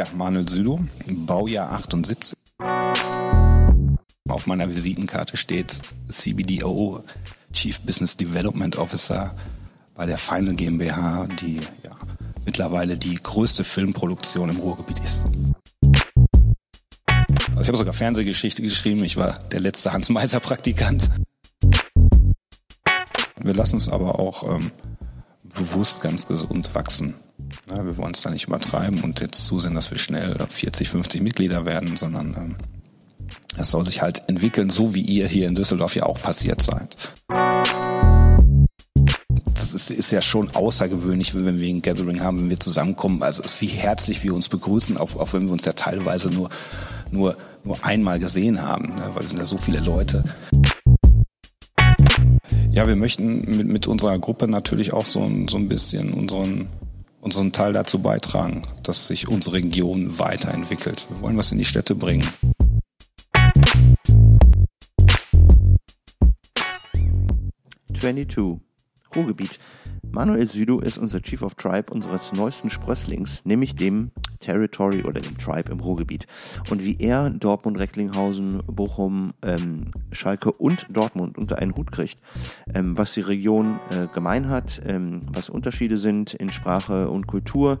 Ja, Manuel Südo, Baujahr 78. Auf meiner Visitenkarte steht CBDO, Chief Business Development Officer bei der Final GmbH, die ja, mittlerweile die größte Filmproduktion im Ruhrgebiet ist. Also ich habe sogar Fernsehgeschichte geschrieben. Ich war der letzte Hans Meiser Praktikant. Wir lassen es aber auch ähm, bewusst ganz gesund wachsen. Ja, wir wollen es da nicht übertreiben und jetzt zusehen, dass wir schnell 40, 50 Mitglieder werden, sondern ähm, es soll sich halt entwickeln, so wie ihr hier in Düsseldorf ja auch passiert seid. Das ist, ist ja schon außergewöhnlich, wenn wir ein Gathering haben, wenn wir zusammenkommen. Also wie herzlich wir uns begrüßen, auch, auch wenn wir uns ja teilweise nur, nur, nur einmal gesehen haben, ne? weil wir sind ja so viele Leute. Ja, wir möchten mit, mit unserer Gruppe natürlich auch so, so ein bisschen unseren, unseren Teil dazu beitragen, dass sich unsere Region weiterentwickelt. Wir wollen was in die Städte bringen. Twenty-two, Ruhrgebiet. Manuel Südo ist unser Chief of Tribe unseres neuesten Sprösslings, nämlich dem Territory oder dem Tribe im Ruhrgebiet. Und wie er Dortmund, Recklinghausen, Bochum, ähm, Schalke und Dortmund unter einen Hut kriegt, ähm, was die Region äh, gemein hat, ähm, was Unterschiede sind in Sprache und Kultur,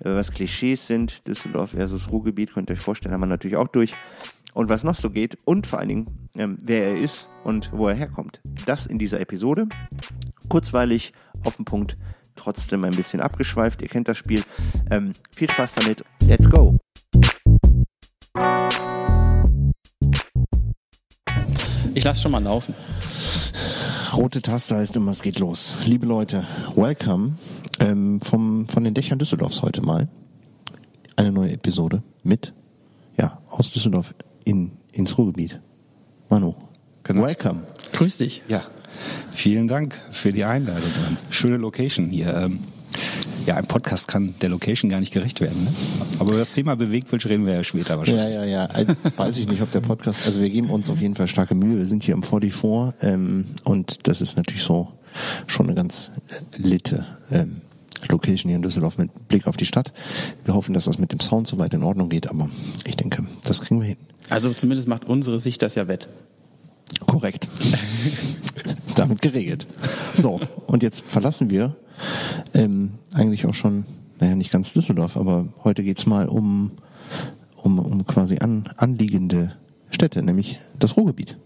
äh, was Klischees sind, Düsseldorf versus Ruhrgebiet, könnt ihr euch vorstellen, haben wir natürlich auch durch und was noch so geht und vor allen Dingen, ähm, wer er ist und wo er herkommt. Das in dieser Episode. Kurzweilig, auf den Punkt, trotzdem ein bisschen abgeschweift. Ihr kennt das Spiel. Ähm, viel Spaß damit. Let's go! Ich lasse schon mal laufen. Rote Taste heißt immer, es geht los. Liebe Leute, welcome ähm, vom, von den Dächern Düsseldorfs heute mal. Eine neue Episode mit, ja, aus Düsseldorf in, ins Ruhrgebiet. Manu, Genau. welcome. Grüß dich. Ja, vielen Dank für die Einladung. Schöne Location hier. Ähm, Ja, ein Podcast kann der Location gar nicht gerecht werden. Ne? Aber über das Thema Bewegtbild reden wir ja später wahrscheinlich. Ja, ja, ja. Also, weiß ich nicht, ob der Podcast, also wir geben uns auf jeden Fall starke Mühe. Wir sind hier im 44 ähm, und das ist natürlich so schon eine ganz litte ähm, Location hier in Düsseldorf mit Blick auf die Stadt. Wir hoffen, dass das mit dem Sound soweit in Ordnung geht, aber ich denke, das kriegen wir hin. Also zumindest macht unsere Sicht das ja wett. Korrekt. Damit geregelt. So, und jetzt verlassen wir ähm, eigentlich auch schon, naja, nicht ganz Düsseldorf, aber heute geht's mal um, um, um quasi an, anliegende Städte, nämlich das Ruhrgebiet.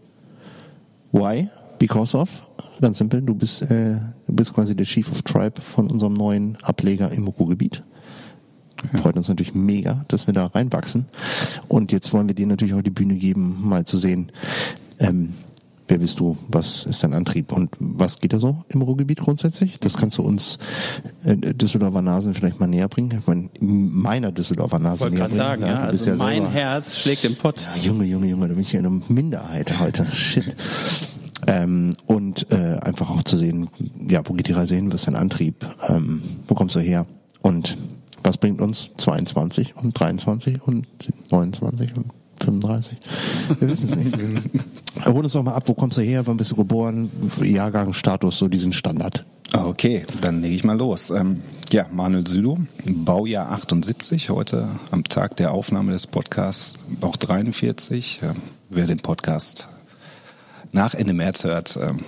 Why? Because of? Ganz simpel, du bist, äh, du bist quasi der Chief of Tribe von unserem neuen Ableger im Ruhrgebiet. Freut uns natürlich mega, dass wir da reinwachsen. Und jetzt wollen wir dir natürlich auch die Bühne geben, mal zu sehen, ähm, wer bist du, was ist dein Antrieb und was geht da so im Ruhrgebiet grundsätzlich? Das kannst du uns äh, Düsseldorfer Nasen vielleicht mal näher bringen. Ich meine, meiner Düsseldorfer Nase Wollte näher gerade bringen. sagen, ja, also mein selber- Herz schlägt im Pott. ja, Junge, Junge, Junge, da bin ich ja eine Minderheit heute. Shit. Ähm, und äh, einfach auch zu sehen, ja, wo geht die Reise hin, was ist dein Antrieb, ähm, wo kommst du her und was bringt uns 22 und 23 und 29 und 35? Wir wissen es nicht. Hol uns doch mal ab, wo kommst du her, wann bist du geboren, Jahrgang, Status, so diesen Standard. Ah, Okay, dann lege ich mal los. Ähm, ja, Manuel Südo, Baujahr 78, heute am Tag der Aufnahme des Podcasts auch 43. Ähm, wer den Podcast nach Ende März hört, ähm,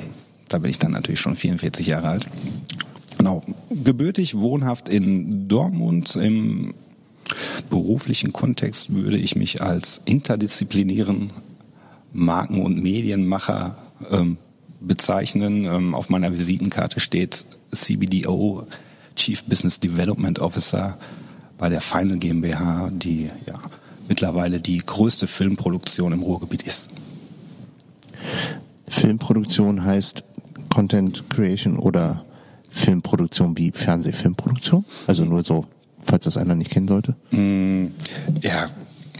da bin ich dann natürlich schon 44 Jahre alt. Genau, gebürtig, wohnhaft in Dortmund. Im beruflichen Kontext würde ich mich als interdisziplinären Marken- und Medienmacher ähm, bezeichnen. Ähm, auf meiner Visitenkarte steht CBDO, Chief Business Development Officer bei der Final GmbH, die ja mittlerweile die größte Filmproduktion im Ruhrgebiet ist. Filmproduktion heißt Content Creation oder Filmproduktion wie Fernsehfilmproduktion? Also nur so, falls das einer nicht kennen sollte. Ja,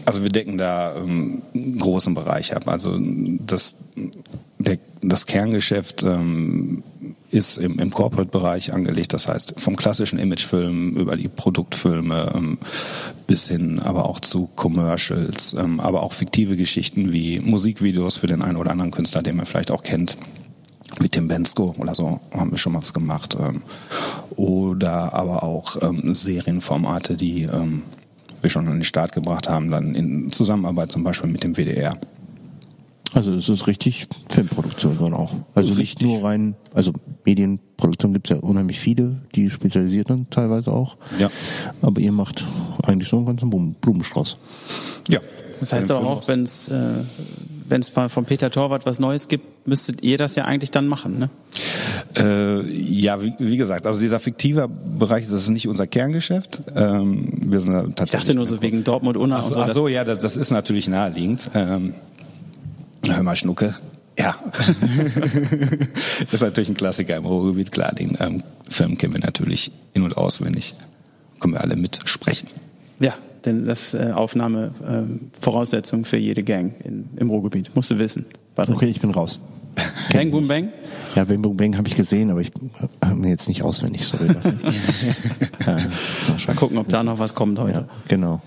also wir decken da ähm, einen großen Bereich ab. Also das, der, das Kerngeschäft ähm, ist im, im Corporate-Bereich angelegt. Das heißt, vom klassischen Imagefilm über die Produktfilme ähm, bis hin aber auch zu Commercials, ähm, aber auch fiktive Geschichten wie Musikvideos für den einen oder anderen Künstler, den man vielleicht auch kennt. Wie Tim Bensko oder so haben wir schon mal was gemacht. Ähm, oder aber auch ähm, Serienformate, die ähm, wir schon an den Start gebracht haben, dann in Zusammenarbeit zum Beispiel mit dem WDR. Also es ist richtig Filmproduktion dann auch. Also nicht nur rein, also Medienproduktion gibt's ja unheimlich viele, die spezialisiert sind teilweise auch. Ja. Aber ihr macht eigentlich so einen ganzen Blumen- Blumenstrauß. Ja. Das heißt aber auch, wenn es äh, wenn's von von Peter Torwart was Neues gibt, müsstet ihr das ja eigentlich dann machen, ne? Äh, ja, wie, wie gesagt, also dieser fiktive Bereich, das ist nicht unser Kerngeschäft. Ähm, wir sind tatsächlich. Ich dachte nur so wegen Dortmund Unna Ach und so, ach so ja, das, das ist natürlich naheliegend. Ähm, hör mal, Schnucke. Ja. das ist natürlich ein Klassiker im Ruhrgebiet, klar. Den ähm, Film kennen wir natürlich in- und auswendig. Können wir alle mitsprechen. Ja, denn das äh, Aufnahme ähm, für jede Gang in, im Ruhrgebiet. Musst du wissen. Patrick. Okay, ich bin raus. Gang Boom Bang? Ja, Bang Boom Bang habe ich gesehen, aber ich habe mir jetzt nicht auswendig, sorry. ja, Mal gucken, ob da noch was kommt heute. ja, genau.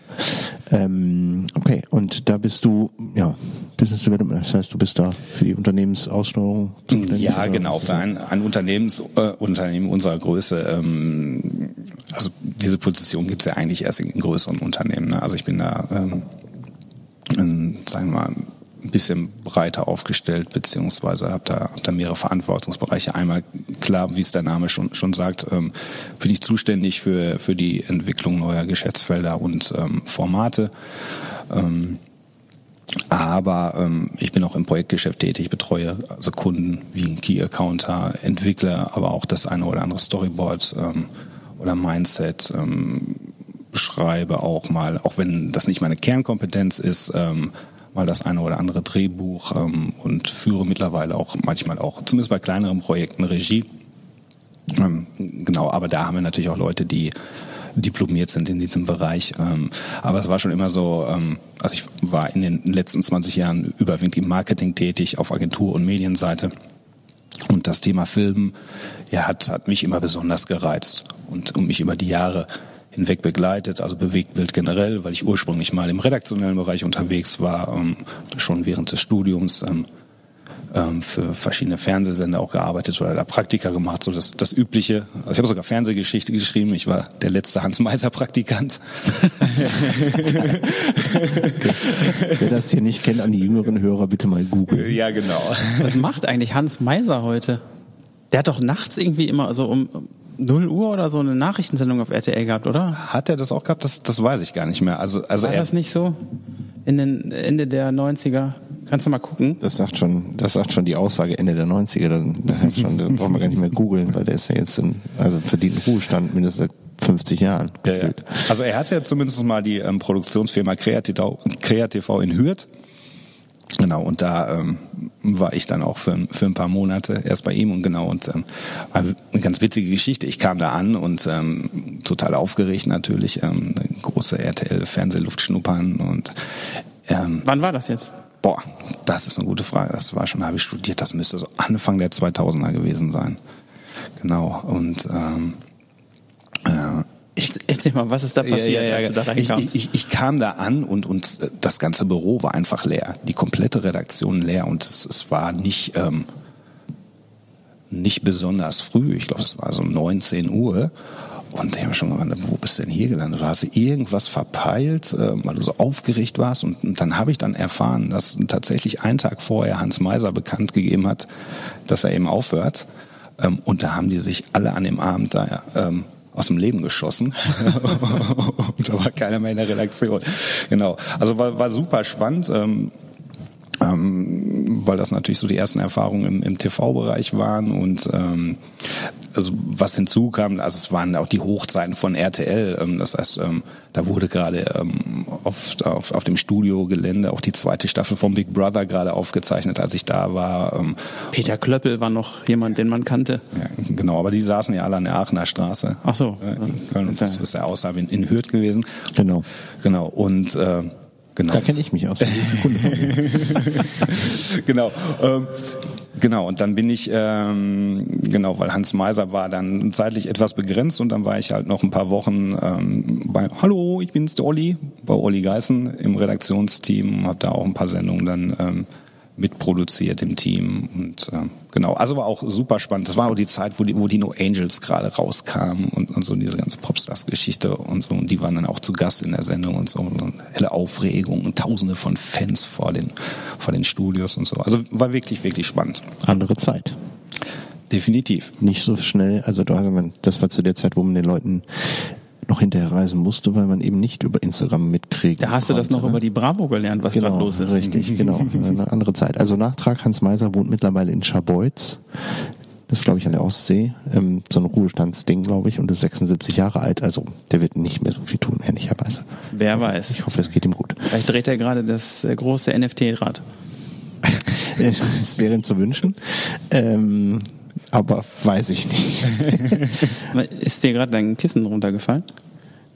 Ähm, okay, und da bist du, ja, Business Development, das heißt, du bist da für die Unternehmensaussteuerung zuständig? Ja, genau. Für ein, ein Unternehmens, äh, Unternehmen unserer Größe, ähm, also diese Position gibt's ja eigentlich erst in größeren Unternehmen. Ne? Also ich bin da, ähm, ähm, sagen wir mal, ein bisschen breiter aufgestellt, beziehungsweise habe da, hab da mehrere Verantwortungsbereiche. Einmal klar, wie es der Name schon, schon sagt, ähm, bin ich zuständig für, für die Entwicklung neuer Geschäftsfelder und ähm, Formate. Ähm, aber ähm, ich bin auch im Projektgeschäft tätig, betreue also Kunden wie ein Key Accounter, Entwickler, aber auch das eine oder andere Storyboard ähm, oder Mindset. Ähm, schreibe auch mal, auch wenn das nicht meine Kernkompetenz ist, ähm, mal das eine oder andere Drehbuch ähm, und führe mittlerweile auch manchmal auch, zumindest bei kleineren Projekten, Regie. Ähm, genau, aber da haben wir natürlich auch Leute, die diplomiert sind in diesem Bereich. Ähm, aber es war schon immer so, ähm, also ich war in den letzten 20 Jahren überwiegend im Marketing tätig, auf Agentur- und Medienseite. Und das Thema Film ja, hat, hat mich immer besonders gereizt und, und mich über die Jahre hinweg begleitet, also Bewegtbild generell, weil ich ursprünglich mal im redaktionellen Bereich unterwegs war, ähm, schon während des Studiums ähm, ähm, für verschiedene Fernsehsender auch gearbeitet oder da Praktika gemacht, so das, das Übliche. Also ich habe sogar Fernsehgeschichte geschrieben, ich war der letzte Hans-Meiser-Praktikant. Wer das hier nicht kennt, an die jüngeren Hörer bitte mal googeln. ja, genau. Was macht eigentlich Hans Meiser heute? Der hat doch nachts irgendwie immer so um 0 Uhr oder so eine Nachrichtensendung auf RTL gehabt, oder? Hat er das auch gehabt? Das, das weiß ich gar nicht mehr. Also, also War er, das nicht so? In den Ende der 90er? Kannst du mal gucken? Das sagt schon, das sagt schon die Aussage Ende der 90er. Da, heißt schon, da brauchen wir gar nicht mehr googeln, weil der ist ja jetzt in, also verdient Ruhestand mindestens seit 50 Jahren. Ja, ja. gefühlt. Also er hatte ja zumindest mal die ähm, Produktionsfirma Kreativ, Kreativ in Hürth. Genau, und da ähm, war ich dann auch für, für ein paar Monate erst bei ihm und genau, und ähm, war eine ganz witzige Geschichte. Ich kam da an und ähm, total aufgeregt natürlich, ähm, eine große RTL-Fernsehluft schnuppern und ähm, Wann war das jetzt? boah, das ist eine gute Frage. Das war schon, habe ich studiert, das müsste so Anfang der 2000er gewesen sein. Genau, und ähm, äh, ich, Erzähl mal, was ist da passiert, als du da reinkamst? ich, ich, ich kam da an und, und das ganze Büro war einfach leer. Die komplette Redaktion leer und es, es war nicht, ähm, nicht besonders früh. Ich glaube, es war so 19 Uhr. Und ich habe schon gedacht, wo bist du denn hier gelandet? Du hast irgendwas verpeilt, äh, weil du so aufgeregt warst. Und, und dann habe ich dann erfahren, dass tatsächlich einen Tag vorher Hans Meiser bekannt gegeben hat, dass er eben aufhört. Ähm, und da haben die sich alle an dem Abend da ähm, aus dem Leben geschossen. und da war keiner mehr in der Redaktion. Genau. Also war, war super spannend. Ähm, ähm, weil das natürlich so die ersten Erfahrungen im, im TV-Bereich waren und ähm, also was hinzukam, also es waren auch die Hochzeiten von RTL, ähm, das heißt, ähm, da wurde gerade ähm, auf, auf, auf dem Studiogelände auch die zweite Staffel von Big Brother gerade aufgezeichnet, als ich da war. Ähm, Peter Klöppel war noch jemand, den man kannte. ja, genau, aber die saßen ja alle an der Aachener Straße. Ach so. Äh, in Köln, Das ist das ja- ist ja außerhalb in, in Hürth gewesen. Genau. Genau, und äh, genau. Da kenne ich mich aus. Genau. Ähm, genau, und dann bin ich, ähm, genau, weil Hans Meiser war dann zeitlich etwas begrenzt und dann war ich halt noch ein paar Wochen ähm, bei Hallo, ich bin's, der Olli, bei Olli Geißen im Redaktionsteam, habe da auch ein paar Sendungen dann ähm, mitproduziert im Team und äh, genau, also war auch super spannend. Das war auch die Zeit, wo die, wo die No Angels gerade rauskamen und, und so diese ganze Popstars-Geschichte und so und die waren dann auch zu Gast in der Sendung und so und helle Aufregung und Tausende von Fans vor den vor den Studios und so. Also war wirklich wirklich spannend. Andere Zeit. Definitiv. Nicht so schnell, also das war zu der Zeit, wo man den Leuten noch hinterher reisen musste, weil man eben nicht über Instagram mitkriegt. Da hast du das noch ne? über die Bravo gelernt, was genau, gerade los ist. Richtig, genau. Eine andere Zeit. Also Nachtrag, Hans Meiser wohnt mittlerweile in Scharbeutz. Das ist, glaube ich, an der Ostsee. Ähm, so ein Ruhestandsding, glaube ich, und ist 76 Jahre alt. Also der wird nicht mehr so viel tun, ehrlicherweise. Wer weiß. Ich hoffe, es geht ihm gut. Vielleicht dreht er gerade das äh, große NFT-Rad. es wäre ihm zu wünschen. Ähm, aber weiß ich nicht. ist dir gerade dein Kissen runtergefallen?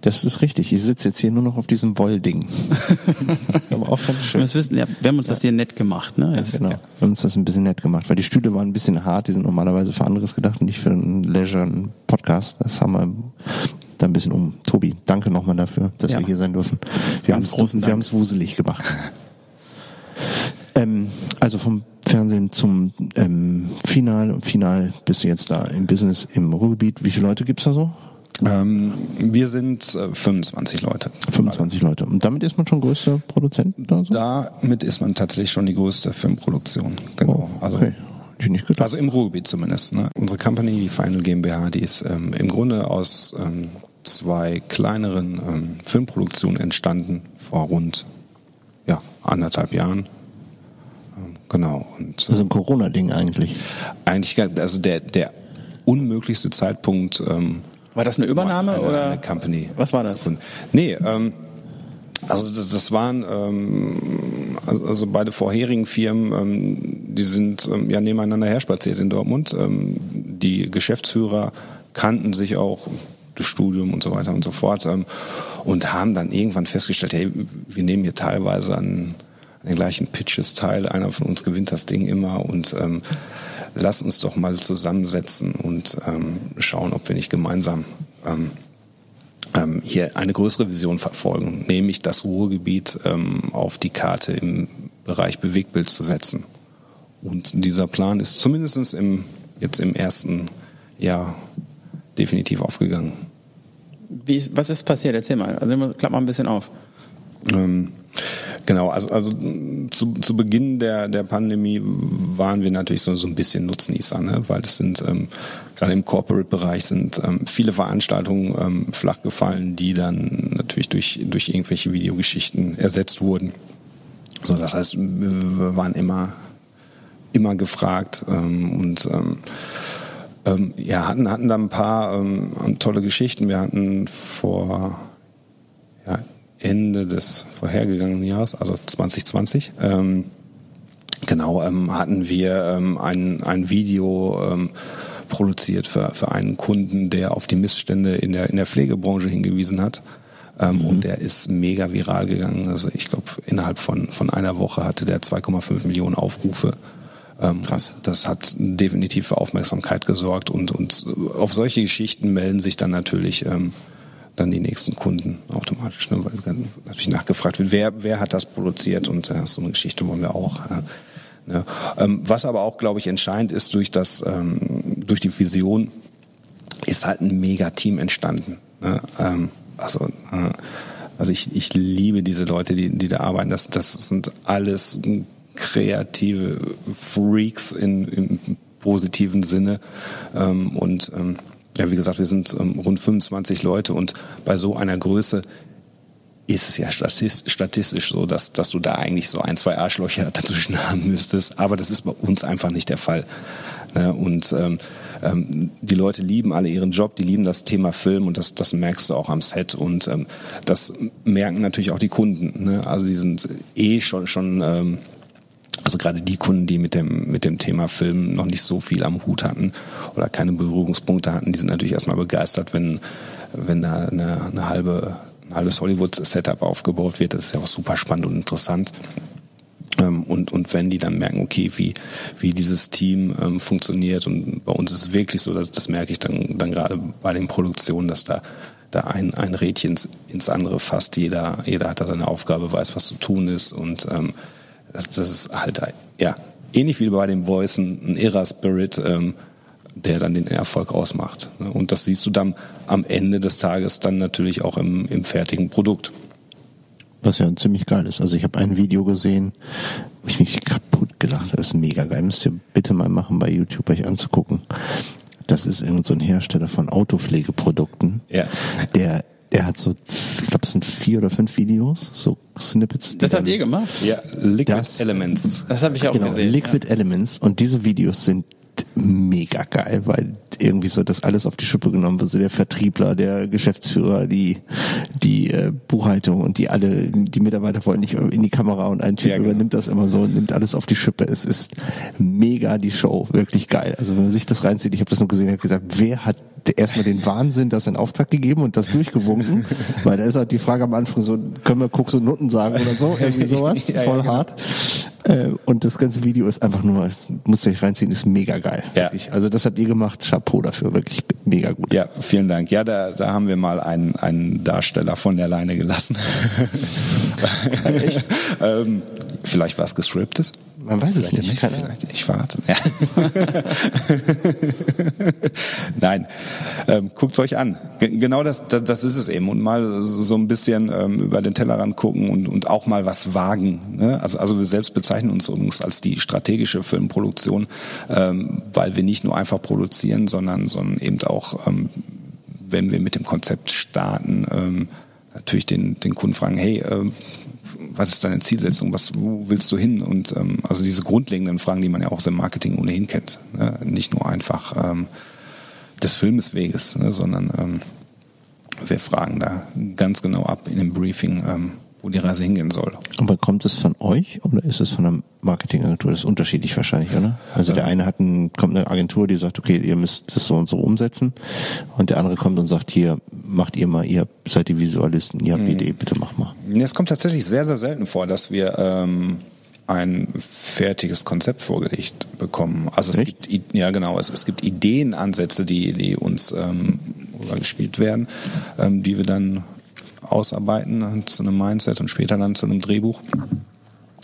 Das ist richtig. Ich sitze jetzt hier nur noch auf diesem Wollding. aber auch ganz schön. Wir, wissen, ja, wir haben uns das hier nett gemacht, ne? Ja, genau. Wir haben uns das ein bisschen nett gemacht, weil die Stühle waren ein bisschen hart. Die sind normalerweise für anderes gedacht und nicht für einen Leisure einen Podcast. Das haben wir da ein bisschen um. Tobi, danke nochmal dafür, dass ja. wir hier sein dürfen. Wir haben es wuselig gemacht. ähm, also vom Fernsehen zum ähm, Final. Final bist du jetzt da im Business im Ruhrgebiet. Wie viele Leute gibt's da so? Ähm, wir sind äh, 25 Leute. 25 Leute. Und damit ist man schon größter Produzent da so? Damit ist man tatsächlich schon die größte Filmproduktion. Genau. Oh, also, okay. Also, also im Ruhrgebiet zumindest. Ne? Unsere Company, die Final GmbH, die ist ähm, im Grunde aus ähm, zwei kleineren ähm, Filmproduktionen entstanden vor rund ja, anderthalb Jahren. Genau. Und, das ist ein Corona-Ding eigentlich. Eigentlich, also der, der unmöglichste Zeitpunkt. Ähm, war das eine Übernahme eine, oder? Eine Company. Was war das? Nee, ähm, also das, das waren ähm, also, also beide vorherigen Firmen, ähm, die sind ähm, ja nebeneinander herspaziert in Dortmund. Ähm, die Geschäftsführer kannten sich auch das Studium und so weiter und so fort ähm, und haben dann irgendwann festgestellt, hey, wir nehmen hier teilweise an den gleichen Pitches teil. Einer von uns gewinnt das Ding immer und ähm, lass uns doch mal zusammensetzen und ähm, schauen, ob wir nicht gemeinsam ähm, ähm, hier eine größere Vision verfolgen, nämlich das Ruhrgebiet ähm, auf die Karte im Bereich Bewegtbild zu setzen. Und dieser Plan ist zumindest im, jetzt im ersten Jahr definitiv aufgegangen. Wie ist, was ist passiert? Erzähl mal. Also klapp mal ein bisschen auf. Ähm, Genau, also, also zu, zu Beginn der, der Pandemie waren wir natürlich so, so ein bisschen Nutznießer, ne? weil es sind ähm, gerade im Corporate-Bereich sind ähm, viele Veranstaltungen ähm, flach gefallen, die dann natürlich durch, durch irgendwelche Videogeschichten ersetzt wurden. So, das heißt, wir waren immer, immer gefragt ähm, und ähm, ähm, ja, hatten, hatten da ein paar ähm, tolle Geschichten. Wir hatten vor Ende des vorhergegangenen Jahres, also 2020, ähm, genau, ähm, hatten wir ähm, ein, ein Video ähm, produziert für, für einen Kunden, der auf die Missstände in der, in der Pflegebranche hingewiesen hat. Ähm, mhm. Und der ist mega viral gegangen. Also ich glaube, innerhalb von, von einer Woche hatte der 2,5 Millionen Aufrufe. Ähm, Krass. Das hat definitiv für Aufmerksamkeit gesorgt und, und auf solche Geschichten melden sich dann natürlich ähm, dann die nächsten Kunden automatisch, ne, weil dann natürlich nachgefragt wird, wer, wer hat das produziert und äh, so eine Geschichte wollen wir auch. Äh, ne. ähm, was aber auch, glaube ich, entscheidend ist durch das, ähm, durch die Vision, ist halt ein Mega-Team entstanden. Ne? Ähm, also, äh, also ich, ich liebe diese Leute, die, die da arbeiten. Das, das sind alles kreative Freaks in, im positiven Sinne. Ähm, und ähm, ja, wie gesagt, wir sind ähm, rund 25 Leute und bei so einer Größe ist es ja statistisch so, dass, dass du da eigentlich so ein, zwei Arschlöcher dazwischen haben müsstest. Aber das ist bei uns einfach nicht der Fall. Ne? Und ähm, ähm, die Leute lieben alle ihren Job, die lieben das Thema Film und das, das merkst du auch am Set. Und ähm, das merken natürlich auch die Kunden. Ne? Also die sind eh schon, schon ähm, also gerade die Kunden, die mit dem, mit dem Thema Film noch nicht so viel am Hut hatten oder keine Berührungspunkte hatten, die sind natürlich erstmal begeistert, wenn, wenn da eine, eine halbe, ein halbes Hollywood-Setup aufgebaut wird. Das ist ja auch super spannend und interessant. Ähm, und, und wenn die dann merken, okay, wie, wie dieses Team ähm, funktioniert, und bei uns ist es wirklich so, dass, das merke ich dann, dann gerade bei den Produktionen, dass da, da ein, ein Rädchen ins, ins andere fasst. Jeder, jeder hat da seine Aufgabe, weiß, was zu tun ist und ähm, das, das ist halt ja, ähnlich wie bei den Boys ein, ein irrer Spirit, ähm, der dann den Erfolg ausmacht. Und das siehst du dann am Ende des Tages dann natürlich auch im, im fertigen Produkt. Was ja ziemlich geil ist. Also ich habe ein Video gesehen, wo ich mich kaputt gelacht habe. Das ist mega geil. Müsst ihr bitte mal machen, bei YouTube euch anzugucken. Das ist irgend so ein Hersteller von Autopflegeprodukten. Ja. Der, der hat so, ich glaube, es sind vier oder fünf Videos, so Snippets. Das habt ihr gemacht? Ja, Liquid Das- Elements. Das habe ich auch genau, gesehen. Liquid Elements und diese Videos sind mega geil, weil irgendwie so das alles auf die Schippe genommen wird. So der Vertriebler, der Geschäftsführer, die die äh, Buchhaltung und die alle, die Mitarbeiter wollen nicht in die Kamera und ein Typ Ja, genau. übernimmt das immer so und nimmt alles auf die Schippe. Es ist mega die Show, wirklich geil. Also wenn man sich das reinzieht, ich habe das nur gesehen, habe gesagt, wer hat erstmal den Wahnsinn, das in Auftrag gegeben und das durchgewunken, weil da ist halt die Frage am Anfang so, können wir Koks und Nutten sagen oder so, irgendwie sowas, Ja, ja, voll genau. hart. Äh, und das ganze Video ist einfach nur, muss euch reinziehen, ist mega geil. Ja. Also das habt ihr gemacht, Chapeau dafür, wirklich mega gut. Ja, vielen Dank. Ja, da, da haben wir mal einen, einen Darsteller von der Leine gelassen. ähm, vielleicht war es gescriptet. Man weiß es Vielleicht nicht. Ahnung. Vielleicht, ich warte. Ja. Nein, ähm, guckt's euch an. Ge- Genau das, das, das ist es eben. Und mal so ein bisschen ähm, über den Tellerrand gucken und, und auch mal was wagen. Ne? Also, also wir selbst bezeichnen uns übrigens als die strategische Filmproduktion, ähm, weil wir nicht nur einfach produzieren, sondern, sondern eben auch, ähm, wenn wir mit dem Konzept starten, ähm, natürlich den, den Kunden fragen, hey, ähm, was ist deine Zielsetzung, was, wo willst du hin? Und ähm, also diese grundlegenden Fragen, die man ja auch im Marketing ohnehin kennt. Ne? Nicht nur einfach ähm, des Filmesweges, ne? sondern ähm, wir fragen da ganz genau ab in dem Briefing, ähm, wo die Reise hingehen soll. Aber kommt es von euch oder ist es von einer Marketingagentur? Das ist unterschiedlich wahrscheinlich, oder? Also der eine hat ein, kommt eine Agentur, die sagt, okay, ihr müsst das so und so umsetzen. Und der andere kommt und sagt, hier, macht ihr mal, ihr seid die Visualisten, ihr habt die Idee, bitte mach mal. Es kommt tatsächlich sehr, sehr selten vor, dass wir ähm, ein fertiges Konzept vorgelegt bekommen. Also es Echt? gibt, ja genau, es, es gibt Ideenansätze, die, die uns ähm, gespielt werden, ähm, die wir dann ausarbeiten zu einem Mindset und später dann zu einem Drehbuch.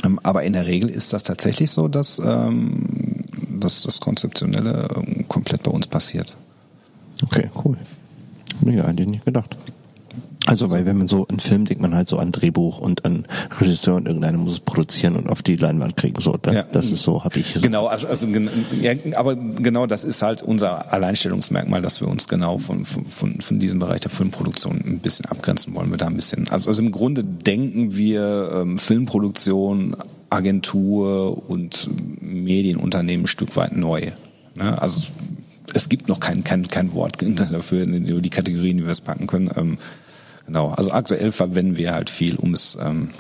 Ähm, aber in der Regel ist das tatsächlich so, dass, ähm, dass das Konzeptionelle ähm, komplett bei uns passiert. Okay, cool. Hätte ich nicht gedacht. Also, weil wenn man so einen Film denkt man halt so an Drehbuch und an Regisseur und irgendeiner muss es produzieren und auf die Leinwand kriegen. So, da, Ja. das ist so, habe ich. So. Genau, also, also ja, aber genau das ist halt unser Alleinstellungsmerkmal, dass wir uns genau von, von, von, diesem Bereich der Filmproduktion ein bisschen abgrenzen wollen. Wir da ein bisschen, also, also im Grunde denken wir ähm, Filmproduktion, Agentur und Medienunternehmen ein Stück weit neu. Ne? Also es gibt noch kein, kein, kein Wort dafür, die die Kategorien, wie wir es packen können. Ähm, genau, also aktuell verwenden wir halt viel, um es ähm,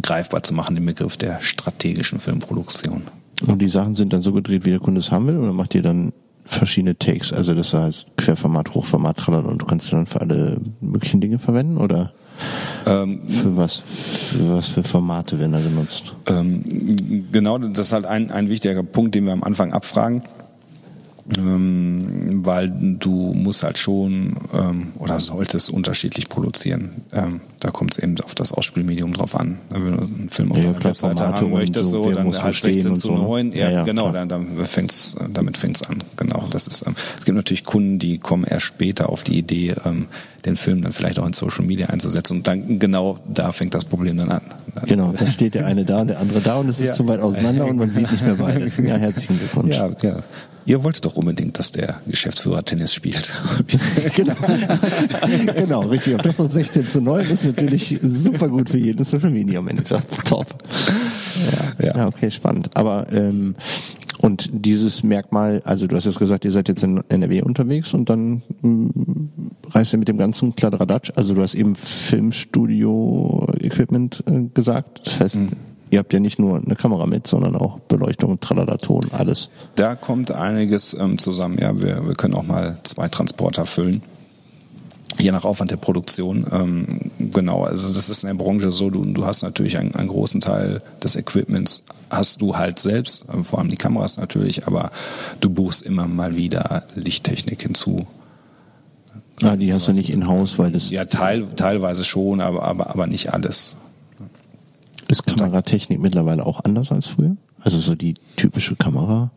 greifbar zu machen, den Begriff der strategischen Filmproduktion. Und die Sachen sind dann so gedreht, wie der Kunde es haben will, oder macht ihr dann verschiedene Takes? Also das heißt Querformat, Hochformat, trallern und du kannst dann für alle möglichen Dinge verwenden oder Ähm, für was, für was für Formate werden da genutzt? ähm, genau, das ist halt ein, ein wichtiger Punkt, den wir am Anfang abfragen. Ähm, weil du musst halt schon ähm, oder solltest unterschiedlich produzieren. Ähm, da kommt es eben auf das Ausspielmedium drauf an. Wenn du einen Film auf Ja, klar, Webseite haben und möchtest, so, so, dann halt stehen 16 und zu so, ne? 9. Ja, Ja, genau, klar. dann, dann fängt's, damit fängt's an. Genau, das ist. Ähm, es gibt natürlich Kunden, die kommen erst später auf die Idee, ähm, den Film dann vielleicht auch in Social Media einzusetzen. Und dann genau da fängt das Problem dann an. Dann, Genau, da steht der eine da, der andere da und es ist Ja. zu weit auseinander und man sieht nicht mehr beide. Ja, herzlichen Glückwunsch. Ja, ja. Ihr wolltet doch unbedingt, dass der Geschäftsführer Tennis spielt. genau. genau, richtig. Und das um 16 zu 9 ist natürlich super gut für jeden Social Media Manager. Top. Ja, Ja. ja. okay, spannend. Aber ähm, und dieses Merkmal, also du hast jetzt gesagt, ihr seid jetzt in NRW unterwegs und dann mh, reist ihr mit dem ganzen Kladderadatsch. Also du hast eben Filmstudio-Equipment äh, gesagt. Das heißt, ihr habt ja nicht nur eine Kamera mit, sondern auch Beleuchtung, Tralala-Ton, alles. Da kommt einiges ähm, zusammen. Ja, wir, wir können auch mal zwei Transporter füllen. Je nach Aufwand der Produktion. Ähm, genau, also das ist in der Branche so, du, du hast natürlich einen, einen großen Teil des Equipments, hast du halt selbst, äh, vor allem die Kameras natürlich, aber du buchst immer mal wieder Lichttechnik hinzu. Ah, die hast du nicht in-house, weil das Ja, teil, teilweise schon, aber, aber, aber nicht alles. Ist Kameratechnik mittlerweile auch anders als früher? Also so die typische Kamera.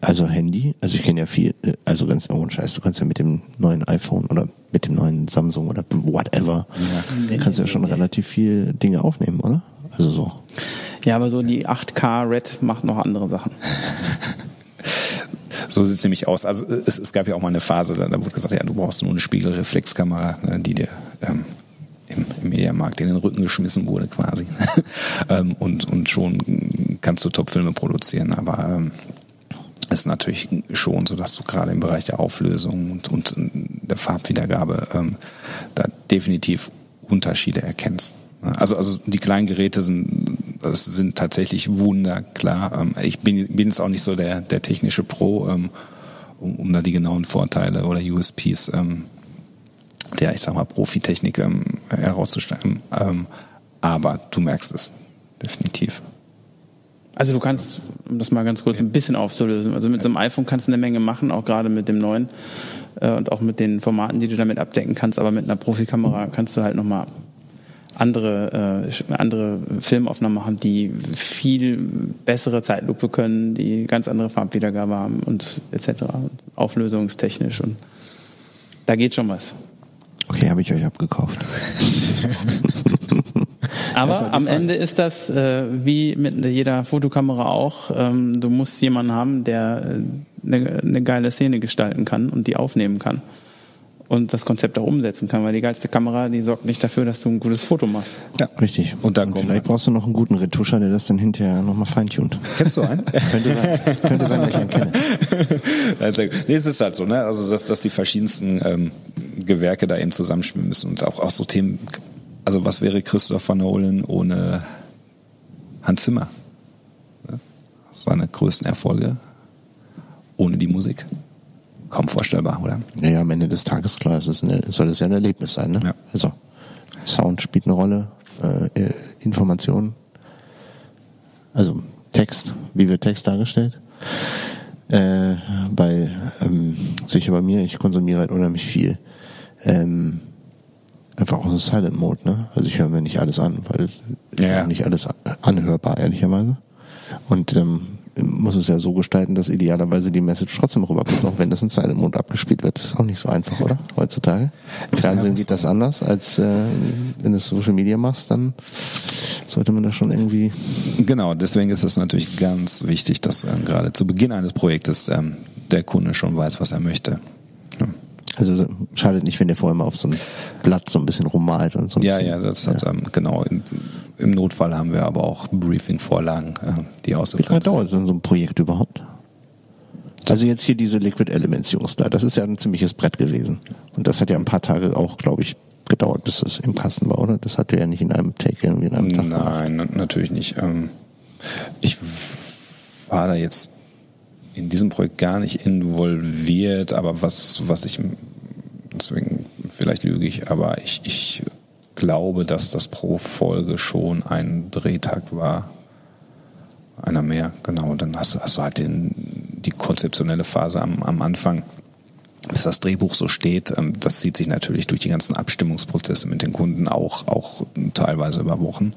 Also Handy, also ich kenne ja viel, äh, also ganz ohne Scheiß, du kannst ja mit dem neuen iPhone oder mit dem neuen Samsung oder whatever, ja. kannst ja schon relativ viel Dinge aufnehmen, oder? Also so. Ja, aber so die 8K Red macht noch andere Sachen. So sieht es nämlich aus. Also es, es, gab ja auch mal eine Phase, da, da wurde gesagt, ja, du brauchst nur eine Spiegelreflexkamera, ne, die dir ähm, im, im Mediamarkt in den Rücken geschmissen wurde quasi. ähm, und, und schon kannst du Topfilme produzieren, aber ähm, es ist natürlich schon so, dass du gerade im Bereich der Auflösung und, und der Farbwiedergabe ähm, da definitiv Unterschiede erkennst. Also, also die kleinen Geräte sind, das sind tatsächlich wunderklar. Ähm, ich bin, bin jetzt auch nicht so der, der technische Pro, ähm, um, um da die genauen Vorteile oder USPs ähm, der, ich sag mal, Profitechnik herauszustellen. Aber du merkst es definitiv. Also du kannst, um das mal ganz kurz ein bisschen aufzulösen, also mit so einem iPhone kannst du eine Menge machen, auch gerade mit dem neuen äh, und auch mit den Formaten, die du damit abdecken kannst, aber mit einer Profikamera kannst du halt nochmal andere, äh, andere Filmaufnahmen haben, die viel bessere Zeitlupe können, die ganz andere Farbwiedergabe haben und etc. Auflösungstechnisch und da geht schon was. Okay, habe ich euch abgekauft. Aber am Ende ist das äh, wie mit jeder Fotokamera auch. Ähm, du musst jemanden haben, der eine, äh, eine geile Szene gestalten kann und die aufnehmen kann und das Konzept auch umsetzen kann, weil die geilste Kamera, die sorgt nicht dafür, dass du ein gutes Foto machst. Ja, richtig. Und dann und vielleicht brauchst du noch einen guten Retuscher, der das dann hinterher nochmal feintunt. Kennst du einen? könnte sein, könnte sein, dass ich einen kenne. nee, es ist halt so, ne? Also dass, dass die verschiedensten ähm, Gewerke da eben zusammenspielen müssen und auch, auch so Themen. Also was wäre Christopher Nolan ohne Hans Zimmer? Seine größten Erfolge ohne die Musik kaum vorstellbar, oder? Ja, am Ende des Tages, klar, es ist eine, soll es ja ein Erlebnis sein. Ne? Ja. Also Sound spielt eine Rolle, äh, Information, also Text, wie wird Text dargestellt? Äh, bei ähm, sicher bei mir, ich konsumiere halt unheimlich viel. Ähm, einfach auch so Silent Mode, ne? Also ich höre mir nicht alles an, weil ja. nicht alles anhörbar, ehrlicherweise. Und ähm, muss es ja so gestalten, dass idealerweise die Message trotzdem rüberkommt, auch wenn das in Silent Mode abgespielt wird. Das ist auch nicht so einfach, oder? Heutzutage. Im Fernsehen geht das anders, als äh, wenn du Social Media machst, dann sollte man das schon irgendwie. Genau, deswegen ist es natürlich ganz wichtig, dass äh, gerade zu Beginn eines Projektes ähm, der Kunde schon weiß, was er möchte. Ja. Also schadet nicht, wenn der vorher mal auf so ein Blatt so ein bisschen rummalt und so. Ja, ja, das hat ja. ähm, genau. Im, Notfall haben wir aber auch Briefing-Vorlagen, äh, die ausgefüllt Wie lange dauert so ein Projekt überhaupt? Also jetzt hier diese Liquid Elements Jungs da, das ist ja ein ziemliches Brett gewesen. Und das hat ja ein paar Tage auch, glaube ich, gedauert, bis es im Kasten war, oder? Das hat ja nicht in einem Take irgendwie in einem Tag Nein, gemacht. natürlich nicht. Ähm, ich war da jetzt in diesem Projekt gar nicht involviert, aber was, was ich, deswegen, vielleicht lüge ich, aber ich, ich glaube, dass das pro Folge schon ein Drehtag war. Einer mehr, genau. Dann hast, hast du halt den, die konzeptionelle Phase am, am Anfang, bis das Drehbuch so steht. Ähm, das zieht sich natürlich durch die ganzen Abstimmungsprozesse mit den Kunden auch, auch teilweise über Wochen.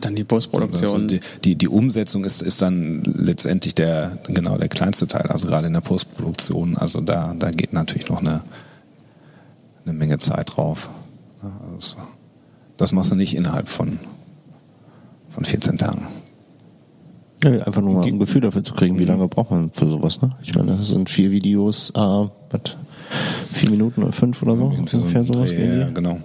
Dann die Postproduktion. Also die, die, die, Umsetzung ist, ist dann letztendlich der, genau der kleinste Teil, also gerade in der Postproduktion. Also da, da geht natürlich noch eine, eine Menge Zeit drauf. Also das machst du nicht innerhalb von, von 14 Tagen. Ja, einfach nur mal ein Gefühl dafür zu kriegen, wie lange braucht man für sowas. Ne? Ich meine, das sind vier Videos, äh, was, vier Minuten oder fünf oder so, ungefähr sowas. Ja, genau.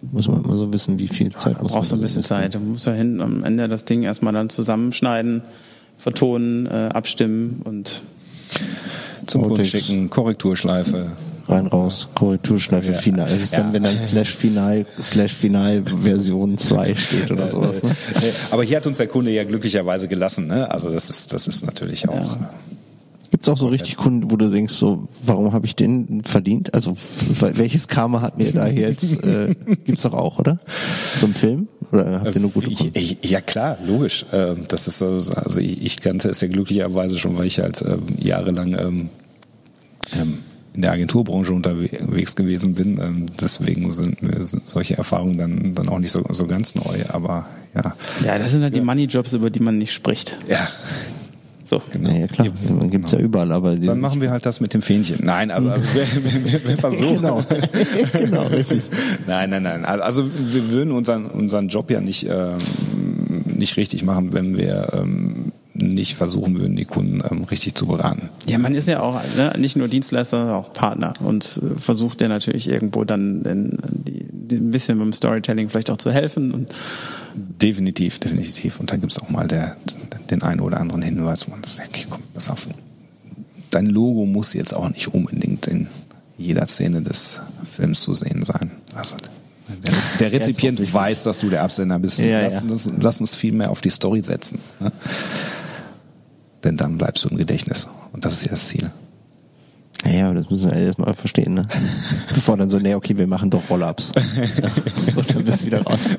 Muss man immer so wissen, wie viel Zeit ja, muss brauchst du ein bisschen Zeit. Du musst ja hin am Ende das Ding erstmal dann zusammenschneiden, vertonen, äh, abstimmen und zum Kunden schicken, Korrekturschleife. Rein raus, Korrekturschleife, ja. final. Es ist ja. dann, wenn dann slash final, slash final Version 2 steht oder sowas. Ne? Aber hier hat uns der Kunde ja glücklicherweise gelassen. Ne? Also das ist, das ist natürlich auch. Ja. Gibt es auch so richtig Kunden, wo du denkst, so, warum habe ich den verdient? Also welches Karma hat mir da jetzt? Äh, gibt's doch auch, oder? So ein Film? Oder habt ihr nur gute Kunden? Ich, ja klar, logisch. Ähm, das ist so, also ich, ich kannte es ja glücklicherweise schon, weil ich halt ähm, jahrelang ähm, ähm, in der Agenturbranche unterwegs gewesen bin. Ähm, deswegen sind mir solche Erfahrungen dann, dann auch nicht so, so ganz neu. Aber ja. Ja, das sind halt die Money-Jobs, über die man nicht spricht. Ja. So. Genau. Ja, klar, man gibt's genau. ja überall, aber dann machen wir halt das mit dem Fähnchen. Nein, also, also wir, wir, wir versuchen. genau. genau, richtig. Nein, nein, nein. Also wir würden unseren unseren Job ja nicht ähm, nicht richtig machen, wenn wir ähm, nicht versuchen würden, die Kunden ähm, richtig zu beraten. Ja, man ist ja auch ne, nicht nur Dienstleister, sondern auch Partner und äh, versucht ja natürlich irgendwo dann in, die, die ein bisschen beim Storytelling vielleicht auch zu helfen. Und definitiv, definitiv. Und dann gibt es auch mal der, den einen oder anderen Hinweis, wo man sagt, okay, komm, pass auf, dein Logo muss jetzt auch nicht unbedingt in jeder Szene des Films zu sehen sein. Also der, der Rezipient weiß, dass du der Absender bist. Ja, lass, ja. Lass, lass, uns viel mehr auf die Story setzen. Ne? Denn dann bleibst du im Gedächtnis. Und das ist ja das Ziel. Ja, aber das müssen wir erstmal verstehen, ne? Bevor dann so, nee, okay, wir machen doch Roll-Ups. so, dann bist du wieder raus.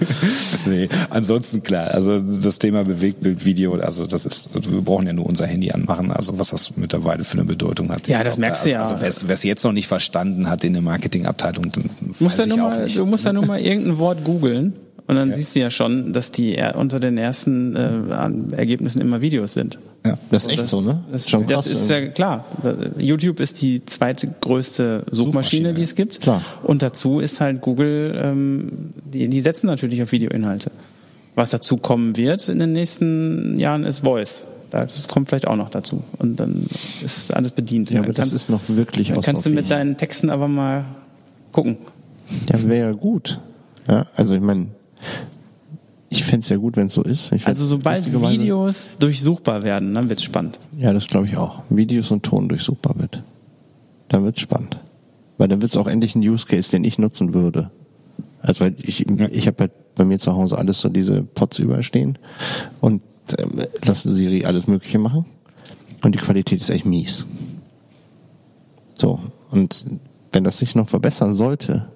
nee, ansonsten klar, also das Thema Bewegtbildvideo, also das ist, wir brauchen ja nur unser Handy anmachen, also was das mittlerweile für eine Bedeutung hat. Ja, das merkst du ja. Also wer es jetzt noch nicht verstanden hat in der Marketingabteilung, dann musst ja nur mal, du musst ja nur mal irgendein Wort googeln und dann ja. siehst du ja schon, dass die unter den ersten äh, Ergebnissen immer Videos sind. Ja, das ist echt das, so, ne? Das, das, das ist ja klar. YouTube ist die zweitgrößte Suchmaschine, Suchmaschine, die es gibt. Klar. Und dazu ist halt Google, ähm, die, die setzen natürlich auf Videoinhalte. Was dazu kommen wird in den nächsten Jahren ist Voice. Das kommt vielleicht auch noch dazu. Und dann ist alles bedient. Ja, aber das ist noch wirklich Dann kannst du mit deinen Texten aber mal gucken. Ja, wäre gut. Ja, also ich meine, ich fände es ja gut, wenn es so ist. also sobald Videos durchsuchbar werden, dann wird's spannend. Ja, das glaube ich auch. Videos und Ton durchsuchbar wird. Dann wird's spannend. Weil dann wird's auch endlich ein Use Case, den ich nutzen würde. Also weil ich, ich habe halt bei mir zu Hause alles so diese Pots überstehen und äh, lasse Siri alles Mögliche machen. Und die Qualität ist echt mies. So. Und wenn das sich noch verbessern sollte,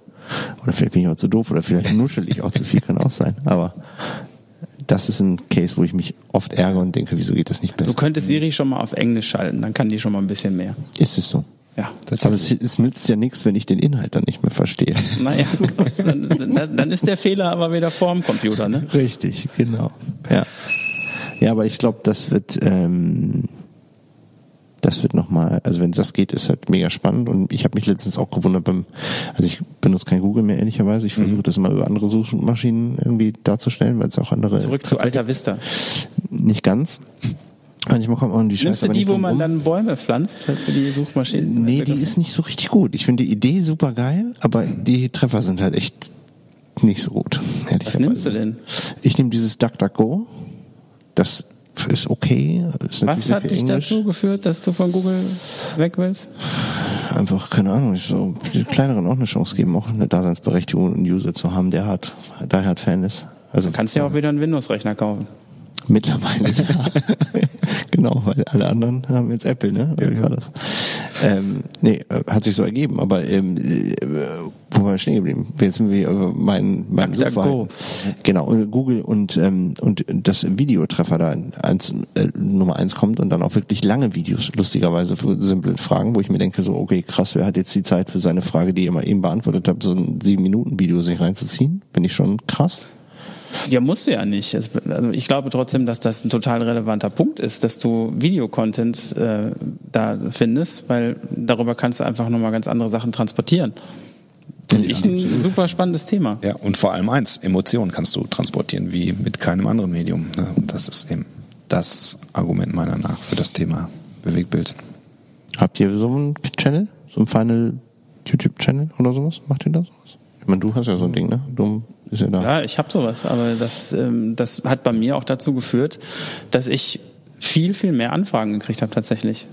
oder vielleicht bin ich auch zu doof oder vielleicht nuschel ich auch zu viel, kann auch sein. Aber das ist ein Case, wo ich mich oft ärgere und denke, wieso geht das nicht besser? Du könntest Siri schon mal auf Englisch schalten, dann kann die schon mal ein bisschen mehr. Ist es so? Ja. Aber es, es, nützt ja nichts, wenn ich den Inhalt dann nicht mehr verstehe. Naja, dann, dann ist der Fehler aber wieder vorm Computer, ne? Richtig, genau. Ja. Ja, aber ich glaube, das wird ähm, das wird nochmal, also wenn das geht, ist halt mega spannend. Und ich habe mich letztens auch gewundert beim, also ich benutze kein Google mehr ehrlicherweise. Ich versuche mhm. das immer über andere Suchmaschinen irgendwie darzustellen, weil es auch andere. Zurück zu Alta Vista. Nicht ganz. Manchmal kommt man die Scheiße. Nimmst du die, wo man um. dann Bäume pflanzt für die Suchmaschinen? Nee, die ist nicht so richtig gut. Ich finde die Idee super geil, aber die Treffer sind halt echt nicht so gut. Was nimmst du denn? Ich nehme dieses DuckDuckGo. Das ist okay. Ist Was hat dich Englisch. dazu geführt, dass du von Google weg willst? Einfach, keine Ahnung, ich so die kleineren auch eine Chance geben, auch eine Daseinsberechtigung, einen User zu haben, der hat, der hat Fan ist. Also, du kannst ja auch wieder einen Windows-Rechner kaufen. Mittlerweile, ja. genau, weil alle anderen haben jetzt Apple, ne? Oder wie war das? Ähm, nee, äh, hat sich so ergeben, aber ähm, äh, wo war ich stehen geblieben? Jetzt sind wir über mein, mein Suchverhalten. Genau, und Google und, ähm, und das Videotreffer da eins, äh, Nummer eins kommt und dann auch wirklich lange Videos, lustigerweise für simple Fragen, wo ich mir denke, so, okay, krass, wer hat jetzt die Zeit für seine Frage, die ihr mal eben beantwortet habt, so ein sieben Minuten Video sich reinzuziehen? Bin ich schon krass. Ja, musst du ja nicht. Also ich glaube trotzdem, dass das ein total relevanter Punkt ist, dass du Videocontent äh, da findest, weil darüber kannst du einfach nochmal ganz andere Sachen transportieren. Finde ich ein super spannendes Thema. Ja, und vor allem eins, Emotionen kannst du transportieren wie mit keinem anderen Medium. Ne? Und das ist eben das Argument meiner nach für das Thema Bewegtbild. Habt ihr so einen Channel? So einen Final YouTube-Channel oder sowas? Macht ihr das? Ich meine, du hast ja so ein Ding, ne? Du ist ja da. Ja, ich habe sowas, aber das, ähm, das hat bei mir auch dazu geführt, dass ich viel, viel mehr Anfragen gekriegt habe tatsächlich.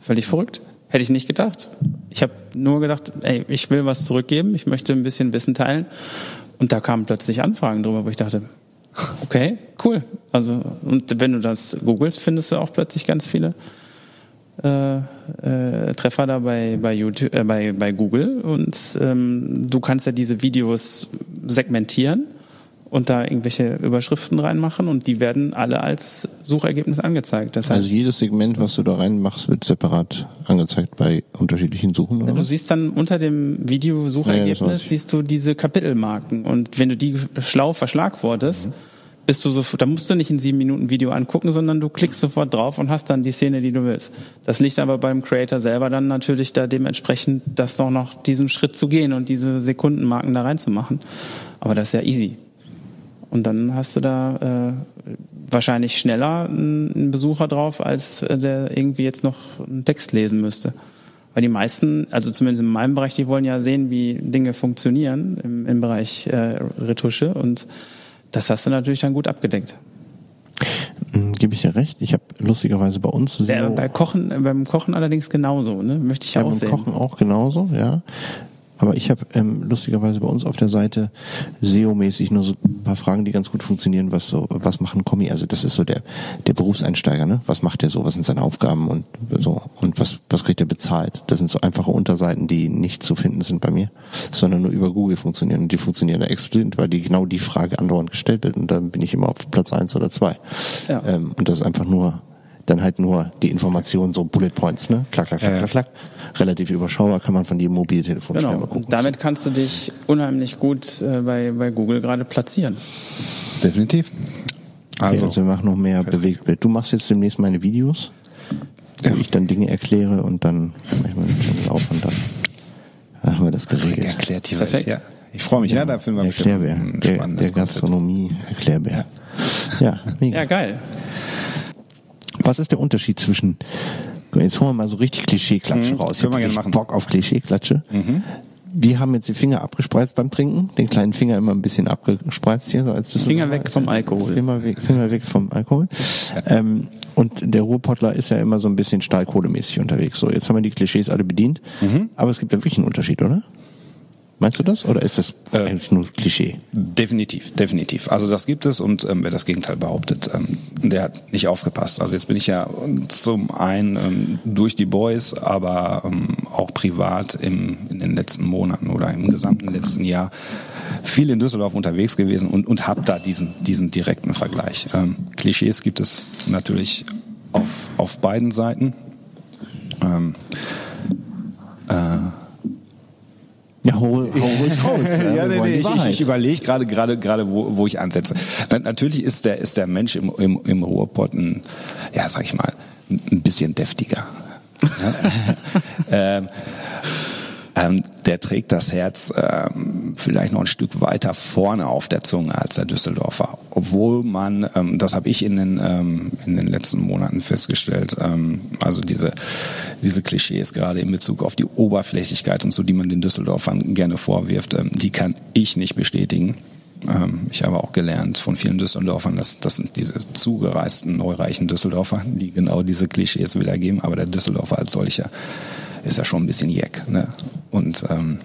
Völlig verrückt. Hätte ich nicht gedacht. Ich habe nur gedacht, ey, ich will was zurückgeben, ich möchte ein bisschen Wissen teilen. Und da kamen plötzlich Anfragen drüber, wo ich dachte, okay, cool. Also, und wenn du das googelst, findest du auch plötzlich ganz viele äh, äh, Treffer da bei, bei, YouTube, äh, bei, bei Google und ähm, du kannst ja diese Videos segmentieren und da irgendwelche Überschriften reinmachen und die werden alle als Suchergebnis angezeigt. Das heißt, Also jedes Segment, was du da reinmachst, wird separat angezeigt bei unterschiedlichen Suchen, oder? du siehst dann unter dem Ja, ja, Videosuchergebnis das weiß ich. siehst du diese Kapitelmarken und wenn du die schlau verschlagwortest, Mhm. Bist du so, da musst du nicht ein sieben Minuten Video angucken, sondern du klickst sofort drauf und hast dann die Szene, die du willst. Das liegt aber beim Creator selber dann natürlich da dementsprechend, das doch noch diesen Schritt zu gehen und diese Sekundenmarken da reinzumachen. Aber das ist ja easy. Und dann hast du da äh, wahrscheinlich schneller einen einen Besucher drauf, als äh, der irgendwie jetzt noch einen Text lesen müsste. Weil die meisten, also zumindest in meinem Bereich, die wollen ja sehen, wie Dinge funktionieren im, im Bereich äh, Retusche und das hast du natürlich dann gut abgedeckt. Mhm, Gebe ich dir recht. Ich habe lustigerweise bei uns Der, SEO bei Kochen, äh, beim Kochen allerdings genauso, ne? Möchte ich Ja, auch beim sehen. Kochen auch genauso, ja. Aber ich habe ähm, lustigerweise bei uns auf der Seite SEO-mäßig nur so ein paar Fragen, die ganz gut funktionieren. Was so, was machen Kommi? Also das ist so der der Berufseinsteiger, ne? Was macht der so? Was sind seine Aufgaben und so? Und was was kriegt er bezahlt? Das sind so einfache Unterseiten, die nicht zu finden sind bei mir, sondern nur über Google funktionieren. Und die funktionieren da exzellent, weil die genau die Frage andauernd gestellt wird. Und dann bin ich immer auf Platz eins oder zwei. Ja. Ähm, und das ist einfach nur dann halt nur die Information, so Bullet Points, ne? Klack, klack, klack, Ja, ja. klack, klack. Relativ überschaubar, kann man von jedem Mobiltelefon Genau. schnell mal gucken. Und damit kannst du dich unheimlich gut äh, bei, bei Google gerade platzieren. Definitiv. also, Also, also wir machen noch mehr Bewegtbild. Du machst jetzt demnächst meine Videos, wo ich dann Dinge erkläre und dann mache ich mal den Channel auf und dann, dann haben wir das geregelt. erklärt die Perfekt. Welt. Ja. Ich freue mich. Ja, da finden wir Der bestimmt Erklärbär, der, der. Gastronomie Erklärbär. Ja, mega. Ja, geil. Was ist der Unterschied zwischen, jetzt holen wir mal so richtig Klischee-Klatsche Mhm, raus. Ich können wir gerne machen. Bock auf Klischee-Klatsche. Wir haben jetzt die Finger abgespreizt beim Trinken, den kleinen Finger immer ein bisschen abgespreizt hier. So als Finger weg vom Alkohol. Finger weg, Finger weg vom Alkohol. ähm, und der Ruhrpottler ist ja immer so ein bisschen stahlkohlemäßig unterwegs. So, jetzt haben wir die Klischees alle bedient. Mhm. Aber es gibt ja wirklich einen Unterschied, oder? Meinst du das? Oder ist das Äh, eigentlich nur Klischee? Definitiv, definitiv. Also das gibt es und ähm, wer das Gegenteil behauptet, ähm, der hat nicht aufgepasst. Also jetzt bin ich ja zum einen ähm, durch die Boys, aber ähm, auch privat im, in den letzten Monaten oder im gesamten letzten Jahr viel in Düsseldorf unterwegs gewesen und, und habe da diesen, diesen direkten Vergleich. Ähm, Klischees gibt es natürlich auf, auf beiden Seiten. Ähm, Ja, hol, hol ruhig raus. ja, wir nee, nee, ich, ich, überlege gerade gerade gerade wo, wo ich ansetze. Na, natürlich ist der ist der Mensch im, im, im Ruhrpott ein, ja sag ich mal ein bisschen deftiger. Ja? ähm, ähm, der trägt das Herz ähm, vielleicht noch ein Stück weiter vorne auf der Zunge als der Düsseldorfer. Obwohl man, ähm, das habe ich in den, ähm, in den letzten Monaten festgestellt, ähm, also diese, diese Klischees gerade in Bezug auf die Oberflächlichkeit und so, die man den Düsseldorfern gerne vorwirft, ähm, die kann ich nicht bestätigen. Ähm, ich habe auch gelernt von vielen Düsseldorfern, dass das sind diese zugereisten, neureichen Düsseldorfer, die genau diese Klischees wiedergeben, aber der Düsseldorfer als solcher ist ja schon ein bisschen jeck. Ne? Und ähm,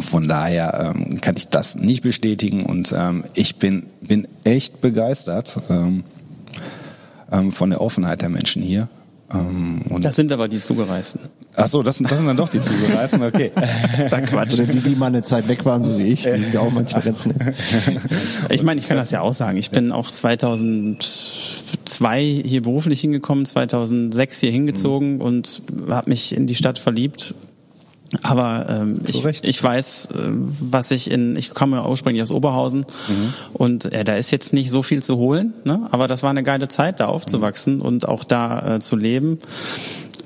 von daher ähm, kann ich das nicht bestätigen und ähm, ich bin, bin echt begeistert ähm, ähm, von der Offenheit der Menschen hier. Ähm, Das sind aber die Zugereisten. Ach so, das, sind- das sind dann doch die Zugereisten, okay. Da Quatsch. Oder die, die mal eine Zeit weg waren, so wie ich, die sind ja auch manchmal ganz nett. Ich meine, ich kann das ja auch sagen. Ich bin auch 2002 hier beruflich hingekommen, 2006 hier hingezogen und habe mich in die Stadt verliebt. Aber ähm, ich, Recht. ich weiß, äh, was ich in, ich komme ja ursprünglich aus Oberhausen und äh, da ist jetzt nicht so viel zu holen, ne? aber das war eine geile Zeit, da aufzuwachsen und auch da äh, zu leben.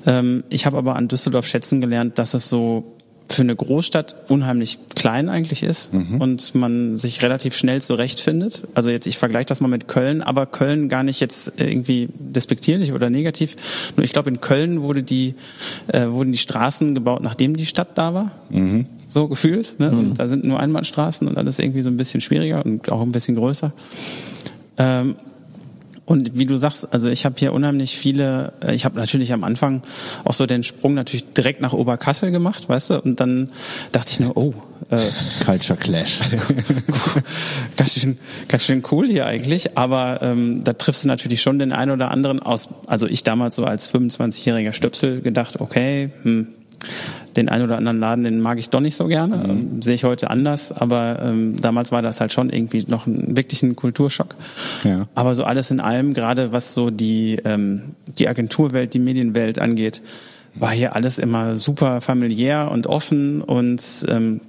Ähm, ich habe aber an Düsseldorf schätzen gelernt, dass es so für eine Großstadt unheimlich klein eigentlich ist und man sich relativ schnell zurechtfindet. Also jetzt, ich vergleiche das mal mit Köln, aber Köln gar nicht jetzt irgendwie despektierlich oder negativ. Nur ich glaube, in Köln wurde die, äh, wurden die Straßen gebaut, nachdem die Stadt da war. So gefühlt. Ne? Und da sind nur Einbahnstraßen und alles irgendwie so ein bisschen schwieriger und auch ein bisschen größer. Ähm, und wie du sagst, also ich habe hier unheimlich viele, äh, ich habe natürlich am Anfang auch so den Sprung natürlich direkt nach Oberkassel gemacht, weißt du, und dann dachte ich nur, oh, äh, Culture Clash. ganz schön, ganz schön cool hier eigentlich, aber ähm, da triffst du natürlich schon den einen oder anderen aus, also ich damals so als 25-jähriger Stöpsel gedacht, okay, hm, den einen oder anderen Laden, den mag ich doch nicht so gerne. Mhm. Ähm, sehe ich heute anders, aber ähm, damals war das halt schon irgendwie noch ein, wirklich ein Kulturschock. Ja. Aber so alles in allem, gerade was so die, ähm, die Agenturwelt, die Medienwelt angeht, war hier alles immer super familiär und offen und ähm,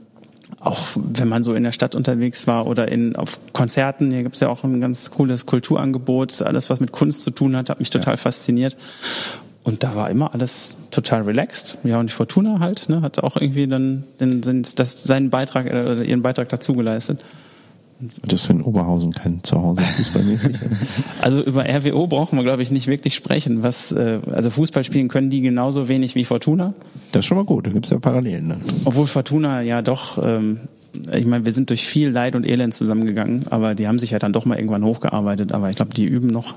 auch wenn man so in der Stadt unterwegs war oder in auf Konzerten, hier gibt's ja auch ein ganz cooles Kulturangebot, alles was mit Kunst zu tun hat, hat mich total fasziniert. Und da war immer alles total relaxed. Ja, und die Fortuna halt, ne, hat auch irgendwie dann den, sind das seinen Beitrag äh, ihren Beitrag dazu geleistet. Das ist in Oberhausen kein Zuhause fußballmäßig. Also über RWO brauchen wir, glaube ich, nicht wirklich sprechen. Was, äh, also Fußball spielen können die genauso wenig wie Fortuna. Das ist schon mal gut, da gibt's ja Parallelen dann. Obwohl Fortuna ja doch, ähm, ich meine, wir sind durch viel Leid und Elend zusammengegangen, aber die haben sich ja dann doch mal irgendwann hochgearbeitet. Aber ich glaube, die üben noch.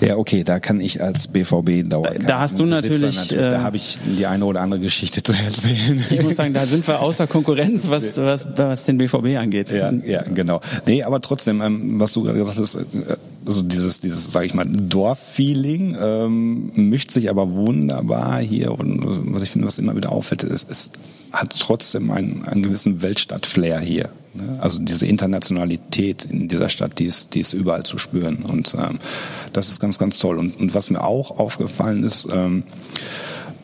Ja, okay, da kann ich als BVB dauer. Da hast du natürlich, äh, da habe ich die eine oder andere Geschichte zu erzählen. Ich muss sagen, da sind wir außer Konkurrenz, was, was, was den BVB angeht. Ja, ja, genau. Nee, aber trotzdem, ähm, was du gerade gesagt hast, äh, also dieses, dieses, sage ich mal, Dorffeeling ähm, mischt sich aber wunderbar hier und äh, was ich finde, was immer wieder auffällt, ist, es hat trotzdem einen, einen gewissen Weltstadt-Flair hier. Ne? Also diese Internationalität in dieser Stadt, die ist, die ist überall zu spüren und ähm, das ist ganz, ganz toll. Und, und was mir auch aufgefallen ist, ähm,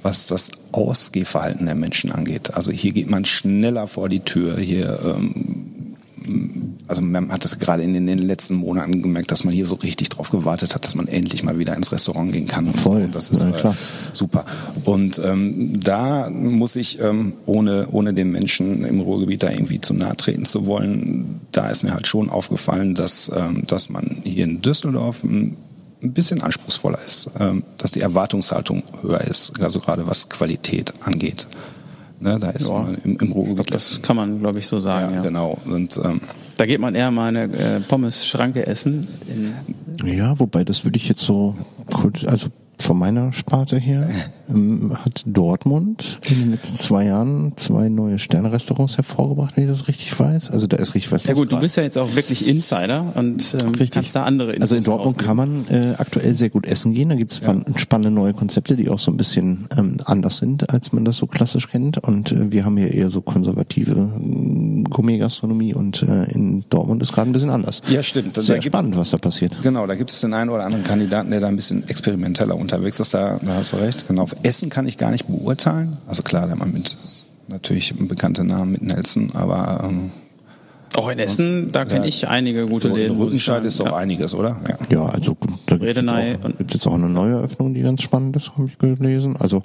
was das Ausgehverhalten der Menschen angeht. Also hier geht man schneller vor die Tür. Hier, ähm, also man hat das gerade in den, in den letzten Monaten gemerkt, dass man hier so richtig drauf gewartet hat, dass man endlich mal wieder ins Restaurant gehen kann. Und Voll. So. Das ist Ja, äh, klar. super. Und ähm, da muss ich, ähm, ohne, ohne den Menschen im Ruhrgebiet da irgendwie zu nahe treten zu wollen, da ist mir halt schon aufgefallen, dass, ähm, dass man hier in Düsseldorf ein bisschen anspruchsvoller ist, ähm, dass die Erwartungshaltung höher ist, also gerade was Qualität angeht. Ne, da ist Ja. im, im Ruhrgebiet Das kann man, glaube ich, so sagen. ja, Ja, genau. Und ähm, Da geht man eher mal eine äh, Pommes-Schranke essen. Ja, wobei das würde ich jetzt so, also von meiner Sparte her, ähm, hat Dortmund in den letzten zwei Jahren zwei neue Sterne-Restaurants hervorgebracht, wenn ich das richtig weiß. Also da ist richtig was ja gut, du bist ja jetzt auch wirklich Insider und ähm, kannst da andere Infos Also in Dortmund rausgeben. kann man äh, aktuell sehr gut essen gehen. Da gibt es spannende neue Konzepte, die auch so ein bisschen ähm, anders sind, als man das so klassisch kennt. Und äh, wir haben hier eher so konservative äh, Gourmet-Gastronomie und äh, in Dortmund ist gerade ein bisschen anders. Ja, stimmt. Sehr Da gibt- spannend, was da passiert. Genau, da gibt es den einen oder anderen Kandidaten, der da ein bisschen experimenteller unterwegs ist. Da, da hast du recht. Genau. Auf Essen kann ich gar nicht beurteilen. Also klar, da man mit natürlich bekannte Namen mit Nelson, aber ähm, Auch in Essen, da kenne Ja. ich einige gute so in Läden. ich Rüttenscheid ist doch ja. einiges, oder? Ja. Ja, also gut, da gibt es jetzt, auch- auch eine neue Eröffnung, die ganz spannend ist, habe ich gelesen. Also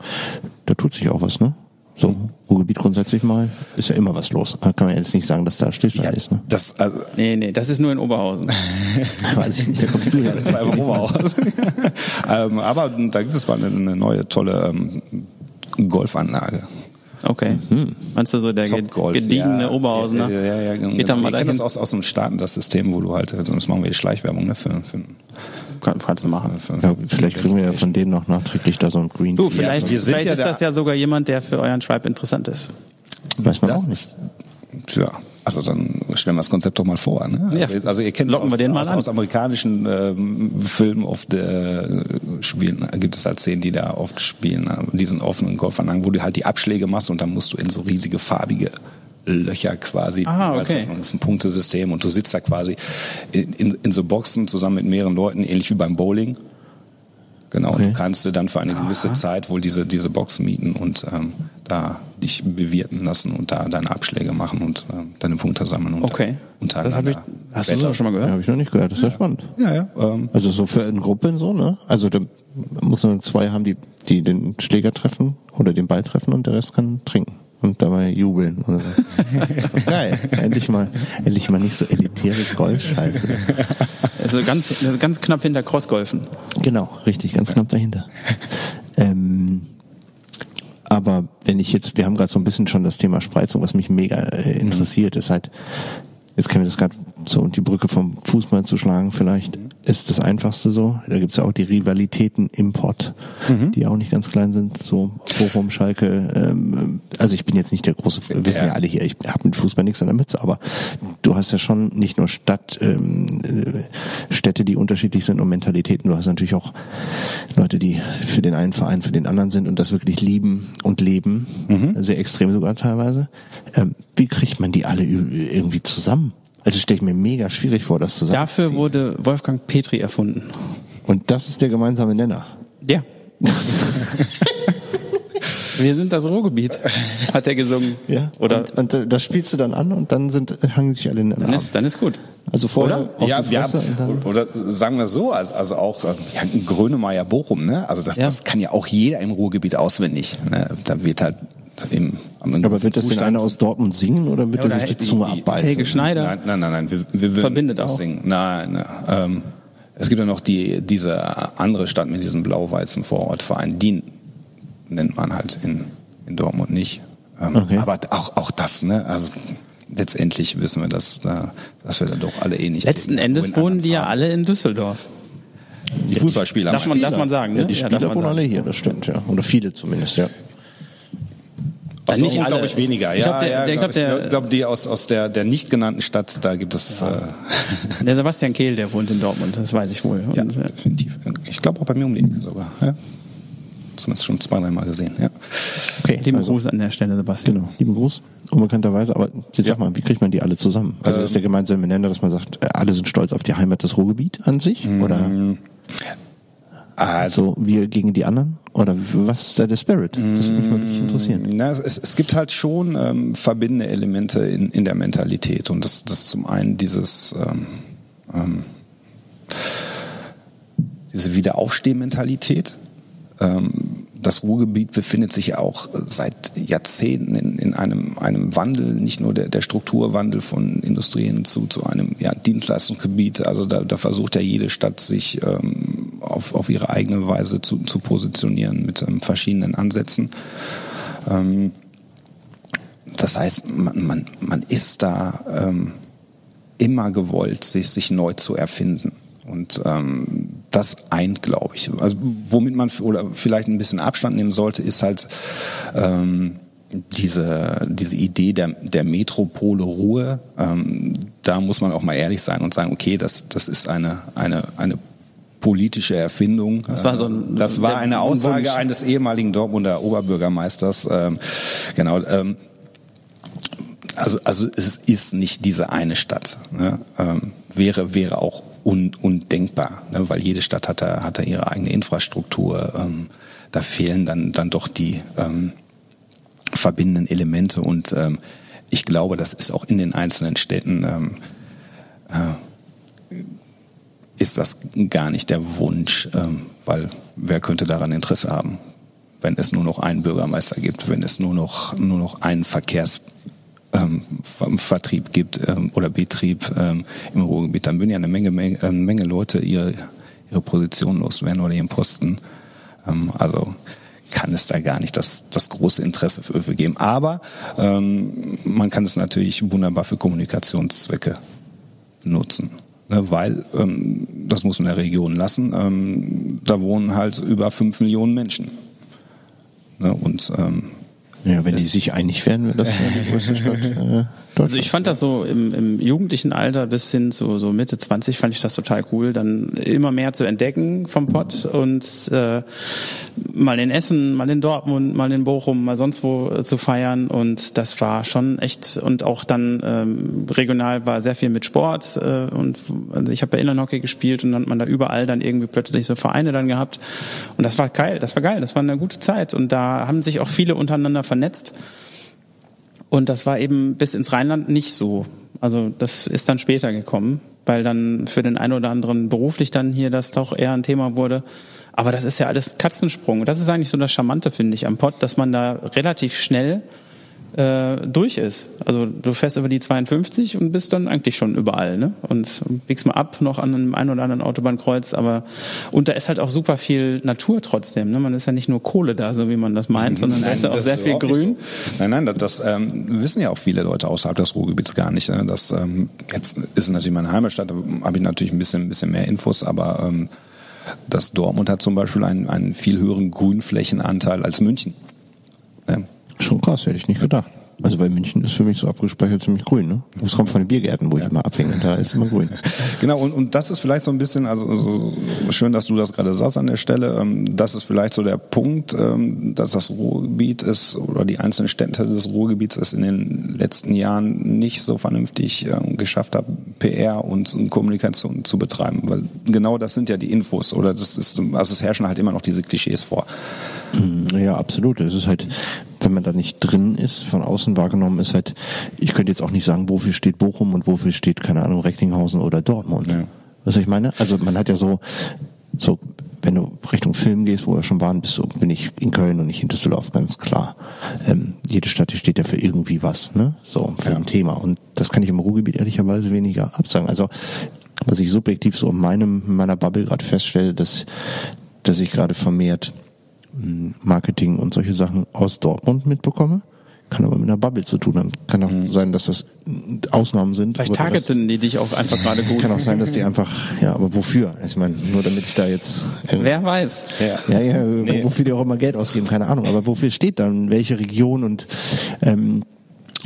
da tut sich auch was, ne? So, Ruhrgebiet grundsätzlich mal, ist ja immer was los. Da kann man jetzt nicht sagen, dass da Stillstand ist, ne? Das, also, Nee, nee, das ist nur in Oberhausen. Weiß ich nicht, da kommst du her. das ist einfach Oberhaus. ähm, aber da gibt es mal eine, eine neue, tolle ähm, Golfanlage. Okay. Meinst du so der ge- gediegene ja. Oberhausener? Ja, ja, ja, genau. Geht da mal ich kenne das aus, aus dem Staaten, das System, wo du halt, also das machen wir die Schleichwerbung ne, für, für, Kann, kannst du machen. Ja, vielleicht kriegen wir ja von denen noch nachträglich da so ein Green Du, vielleicht, vielleicht ja ist da- das ja sogar jemand, der für euren Tribe interessant ist. Weiß man Das auch nicht. tja, also dann stellen wir das Konzept doch mal vor. Ne? Ja. Also, also ihr kennt Locken aus, wir den mal aus, an. aus amerikanischen ähm, Filmen oft äh, spielen, gibt es halt Szenen, die da oft spielen, ne? diesen offenen Golfanlagen, wo du halt die Abschläge machst und dann musst du in so riesige farbige Löcher quasi. Ah, okay. Und Das ist ein Punktesystem und du sitzt da quasi in, in, in so Boxen zusammen mit mehreren Leuten, ähnlich wie beim Bowling. Genau, und Okay. du kannst dir dann für eine gewisse Zeit wohl diese, diese Box mieten und ähm, da dich bewirten lassen und da deine Abschläge machen und ähm, deine Punkte sammeln. Und Okay. untereinander Das hab ich, hast du wettern. das schon mal Ja, gehört? habe ich noch nicht gehört. Das ist ja, spannend. Ja, ja. Ähm, Also so für eine Gruppe so, ne? Also da muss man zwei haben, die, die den Schläger treffen oder den Ball treffen und der Rest kann trinken und dabei jubeln. Oder so. Geil. Endlich mal, endlich mal nicht so elitäre Golfscheiße. Also ganz, ganz knapp hinter Crossgolfen. Genau, richtig, ganz knapp dahinter. Ähm, aber wenn ich jetzt, wir haben gerade so ein bisschen schon das Thema Spreizung, was mich mega äh, interessiert, ist halt, jetzt können wir das gerade so die Brücke vom Fußball zu schlagen, vielleicht ist das einfachste so. Da gibt's ja auch die Rivalitäten im Pott, die auch nicht ganz klein sind, so Bochum, Schalke. Ähm, also ich bin jetzt nicht der große, wissen ja alle hier, ich habe mit Fußball nichts an der Mütze, aber du hast ja schon nicht nur Stadt, ähm, äh, Städte, die unterschiedlich sind und Mentalitäten. Du hast natürlich auch Leute, die für den einen Verein, für den anderen sind und das wirklich lieben und leben, Mhm. sehr extrem sogar teilweise. Ähm, wie kriegt man die alle irgendwie zusammen? Also stelle ich mir mega schwierig vor, das zusammen. Dafür wurde Wolfgang Petri erfunden. Und das ist der gemeinsame Nenner. Ja. Wir sind das Ruhrgebiet, hat er gesungen. Ja. Oder und, und äh, das spielst du dann an und dann sind hangen sich alle in den dann Arm. ist, dann ist gut. Also vorher Oder? auf ja, die wir Fresse haben, und dann oder sagen wir so, also, also auch äh, ja, Grönemeyer Bochum, ne? Also das, Ja. das kann ja auch jeder im Ruhrgebiet auswendig. Ne? Da wird halt im am aber wird das denn einer aus Dortmund singen oder wird Ja, er sich die Zunge abbeißen? Helge Schneider. Nein, nein, nein, nein. Wir, wir würden Verbindet das auch. Singen. Nein, nein. Ähm, es gibt ja noch die diese andere Stadt mit diesem blau-weißen Vorortverein. Die nennt man halt in, in Dortmund nicht. Ähm, Okay. Aber auch auch das, ne? Also letztendlich wissen wir, dass, äh, dass wir da doch alle eh nicht. Letzten Endes wohnen die ja alle in Düsseldorf. Die Fußballspieler. Darf man, darf man sagen, ne? Ja, die Ja, Spieler man wohnen alle hier, das stimmt, ja. Oder viele zumindest, ja. Aus Nicht Dortmund alle. glaube ich weniger. Ich Ja, glaub, der- ja, ich glaub glaub, glaube, die aus, aus der, der nicht genannten Stadt, da gibt es. Ja, Der Sebastian Kehl, der wohnt in Dortmund, das weiß ich wohl. ja Und, äh, definitiv. Ich glaube auch bei mir um die Ecke sogar. Ja. Zumindest schon zwei, dreimal gesehen. Ja. Okay, Lieben also, Gruß an der Stelle, Sebastian. Genau, lieben Gruß, unbekannterweise. Aber jetzt Ja. sag mal, wie kriegt man die alle zusammen? Also ist der gemeinsame Nenner, dass man sagt, äh, alle sind stolz auf die Heimat des Ruhrgebiet an sich? Oder Also, so wir gegen die anderen? Oder was ist da der Spirit? Das würde mich mal wirklich interessieren. na, es, es gibt halt schon ähm, verbindende Elemente in, in der Mentalität. Und das, das zum einen dieses ähm, ähm, diese Wiederaufstehmentalität. Ähm, das Ruhrgebiet befindet sich ja auch seit Jahrzehnten in, in einem, einem Wandel, nicht nur der, der Strukturwandel von Industrien zu, zu einem ja, Dienstleistungsgebiet. Also da, da versucht ja jede Stadt sich ähm, auf, auf ihre eigene Weise zu, zu positionieren mit ähm, verschiedenen Ansätzen. Ähm, das heißt, man, man, man ist da ähm, immer gewollt, sich, sich neu zu erfinden. Und ähm, das eint, glaube ich. Also womit man oder vielleicht ein bisschen Abstand nehmen sollte, ist halt ähm, diese diese Idee der der Metropole Ruhe. Ähm, da muss man auch mal ehrlich sein und sagen, okay, das das ist eine eine eine politische Erfindung. Das war so ein- das war eine ein Aussage Wunsch. eines ehemaligen Dortmunder Oberbürgermeisters. Ähm, genau. Ähm, also, also es ist nicht diese eine Stadt. Ne? Ähm, wäre, wäre auch un, undenkbar, ne? weil jede Stadt hat da, hat da ihre eigene Infrastruktur. Ähm, da fehlen dann, dann doch die ähm, verbindenden Elemente und ähm, ich glaube, das ist auch in den einzelnen Städten ähm, äh, ist das gar nicht der Wunsch, ähm, weil wer könnte daran Interesse haben, wenn es nur noch einen Bürgermeister gibt, wenn es nur noch nur noch einen Verkehrs ähm, Ver- Vertrieb gibt ähm, oder Betrieb ähm, im Ruhrgebiet, dann würden ja eine Menge, Menge, eine Menge Leute ihre, ihre Position loswerden oder ihren Posten. Ähm, also kann es da gar nicht das, das große Interesse für, für geben. Aber ähm, man kann es natürlich wunderbar für Kommunikationszwecke nutzen. Ne, weil, ähm, das muss man der Region lassen, ähm, da wohnen halt über fünf Millionen Menschen. Ne, und ähm, Ja, wenn die sich einig werden, wäre das die größte Stadt äh. Also ich fand das so im, im jugendlichen Alter bis hin zu so Mitte 20 fand ich das total cool, dann immer mehr zu entdecken vom Pott und äh, mal in Essen, mal in Dortmund, mal in Bochum, mal sonst wo äh, zu feiern und das war schon echt und auch dann ähm, regional war sehr viel mit Sport äh, und also ich habe ja Inlandhockey gespielt und dann hat man da überall dann irgendwie plötzlich so Vereine dann gehabt und das war geil, das war geil, das war eine gute Zeit und da haben sich auch viele untereinander vernetzt. Und das war eben bis ins Rheinland nicht so. Also das ist dann später gekommen, weil dann für den einen oder anderen beruflich dann hier das doch eher ein Thema wurde. Aber das ist ja alles Katzensprung. Das ist eigentlich so das Charmante, finde ich, am Pott, dass man da relativ schnell äh, durch ist. Also du fährst über die 52 und bist dann eigentlich schon überall, ne? Und biegst mal ab noch an einem ein oder anderen Autobahnkreuz, aber und da ist halt auch super viel Natur trotzdem, ne? Man ist ja nicht nur Kohle da, so wie man das meint, sondern da ist ja auch sehr viel Grün. So. Nein, nein, das, das ähm, wissen ja auch viele Leute außerhalb des Ruhrgebiets gar nicht. Ne? Das ähm, jetzt ist natürlich meine Heimatstadt, da habe ich natürlich ein bisschen, ein bisschen mehr Infos, aber ähm, das Dortmund hat zum Beispiel einen, einen viel höheren Grünflächenanteil als München. Ne? Schon krass, hätte ich nicht gedacht. Also weil München ist für mich so abgespeichert ziemlich grün, ne? Das kommt von den Biergärten, wo ich immer abhänge. Da ist immer grün. Genau, und, und das ist vielleicht so ein bisschen, also so, schön, dass du das gerade sagst an der Stelle, ähm, das ist vielleicht so der Punkt, ähm, dass das Ruhrgebiet ist oder die einzelnen Städte des Ruhrgebiets es in den letzten Jahren nicht so vernünftig ähm, geschafft haben, PR und, und Kommunikation zu betreiben. Weil genau das sind ja die Infos oder das ist, also es herrschen halt immer noch diese Klischees vor. Ja, absolut. Es ist halt, wenn man da nicht drin ist, von außen wahrgenommen ist halt, ich könnte jetzt auch nicht sagen, wofür steht Bochum und wofür steht, keine Ahnung, Recklinghausen oder Dortmund. Ja. Was ich meine? Also man hat ja so, so, wenn du Richtung Film gehst, wo wir schon waren, bist du, bin ich in Köln und nicht in Düsseldorf, ganz klar. Ähm, jede Stadt steht ja für irgendwie was, ne? So, für Ja. ein Thema. Und das kann ich im Ruhrgebiet ehrlicherweise weniger absagen. Also, was ich subjektiv so in meinem, in meiner Bubble gerade feststelle, dass, dass ich gerade vermehrt Marketing und solche Sachen aus Dortmund mitbekomme. Kann aber mit einer Bubble zu tun haben. Kann auch sein, dass das Ausnahmen sind. Vielleicht targeten die dich auch einfach gerade gut. Kann auch sein, dass die einfach, ja, aber wofür? Ich meine, nur damit ich da jetzt, äh, Wer weiß. ja, ja, wofür die auch immer Geld ausgeben, keine Ahnung. Aber wofür steht dann welche Region und ähm,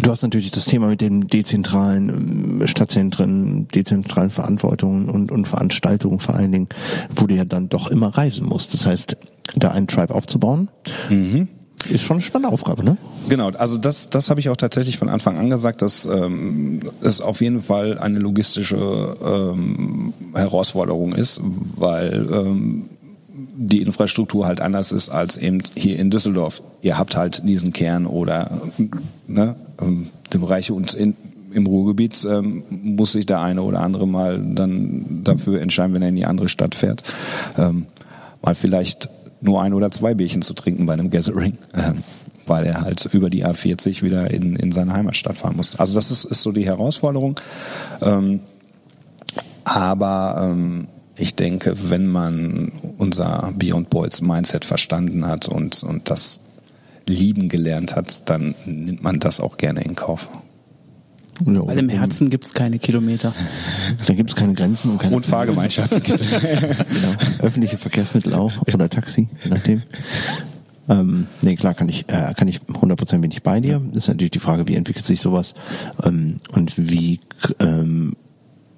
du hast natürlich das Thema mit den dezentralen ähm, Stadtzentren, dezentralen Verantwortungen und, und Veranstaltungen vor allen Dingen, wo du ja dann doch immer reisen musst. Das heißt, da einen Tribe aufzubauen, ist schon eine spannende Aufgabe, ne? Genau, also das, das habe ich auch tatsächlich von Anfang an gesagt, dass ähm, es auf jeden Fall eine logistische ähm, Herausforderung ist, weil ähm, die Infrastruktur halt anders ist als eben hier in Düsseldorf. Ihr habt halt diesen Kern oder ne, ähm, die Bereiche und in, im Ruhrgebiet ähm, muss sich der eine oder andere mal dann dafür entscheiden, wenn er in die andere Stadt fährt, ähm, mal vielleicht nur ein oder zwei Bierchen zu trinken bei einem Gathering, ähm, weil er halt über die A40 wieder in, in seine Heimatstadt fahren muss. Also das ist, ist so die Herausforderung. Ähm, aber ähm, ich denke, wenn man unser Beyond Boys Mindset verstanden hat und, und das lieben gelernt hat, dann nimmt man das auch gerne in Kauf. Ja, Weil im Herzen gibt's keine Kilometer. Da gibt es keine Grenzen und keine Und Fahrgemeinschaften. genau. Öffentliche Verkehrsmittel auch oder Taxi, je nachdem. Ähm, nee, klar kann ich, äh, kann ich 100% bin ich bei dir. Ist natürlich die Frage, wie entwickelt sich sowas ähm, und wie, ähm,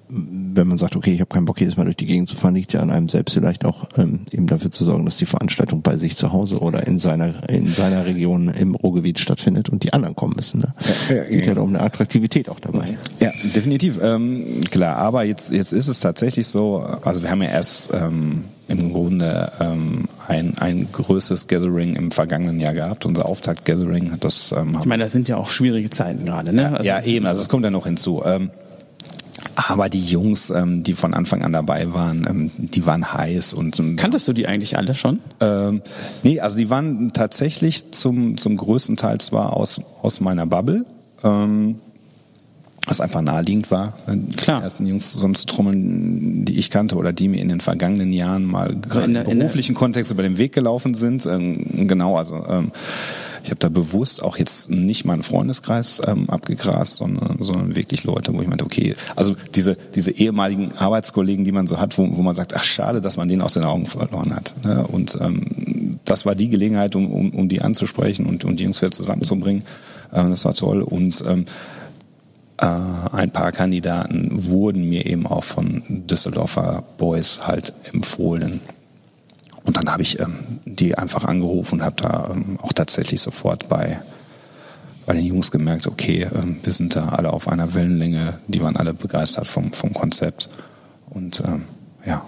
wenn man sagt, okay, ich habe keinen Bock jedes Mal durch die Gegend zu fahren, liegt ja an einem selbst vielleicht auch ähm, eben dafür zu sorgen, dass die Veranstaltung bei sich zu Hause oder in seiner in seiner Region im Ruhrgebiet stattfindet und die anderen kommen müssen. Ne? Ja, ja, Geht ja ja. um eine Attraktivität auch dabei. Ja, definitiv. Ähm, klar, aber jetzt, jetzt ist es tatsächlich so, also wir haben ja erst ähm, im Grunde ähm, ein, ein größeres Gathering im vergangenen Jahr gehabt. Unser Auftakt-Gathering hat das ähm, Ich meine, das sind ja auch schwierige Zeiten gerade, ne? Also- ja, eben, also es kommt ja noch hinzu. Ähm, aber die Jungs, ähm, die von Anfang an dabei waren, ähm, die waren heiß und ähm, Kanntest du die eigentlich alle schon? ähm, nee, also die waren tatsächlich zum, zum größten Teil zwar aus, aus meiner Bubble, ähm, was einfach naheliegend war, Klar. die ersten Jungs zusammenzutrommeln, die ich kannte oder die mir in den vergangenen Jahren mal gerade der- im beruflichen Kontext über den Weg gelaufen sind. Ähm, genau, also ähm, ich habe da bewusst auch jetzt nicht meinen Freundeskreis ähm, abgegrast, sondern, sondern wirklich Leute, wo ich meinte, okay, also diese, diese ehemaligen Arbeitskollegen, die man so hat, wo, wo man sagt, ach schade, dass man den aus den Augen verloren hat. Ne? Und ähm, das war die Gelegenheit, um, um, um die anzusprechen und, und die Jungs wieder zusammenzubringen. Ähm, das war toll. Und ähm, äh, ein paar Kandidaten wurden mir eben auch von Düsseldorfer Boys halt empfohlen. Und dann habe ich ähm, die einfach angerufen und habe da ähm, auch tatsächlich sofort bei, bei den Jungs gemerkt, okay, ähm, wir sind da alle auf einer Wellenlänge, die waren alle begeistert vom, vom Konzept. Und ähm, ja,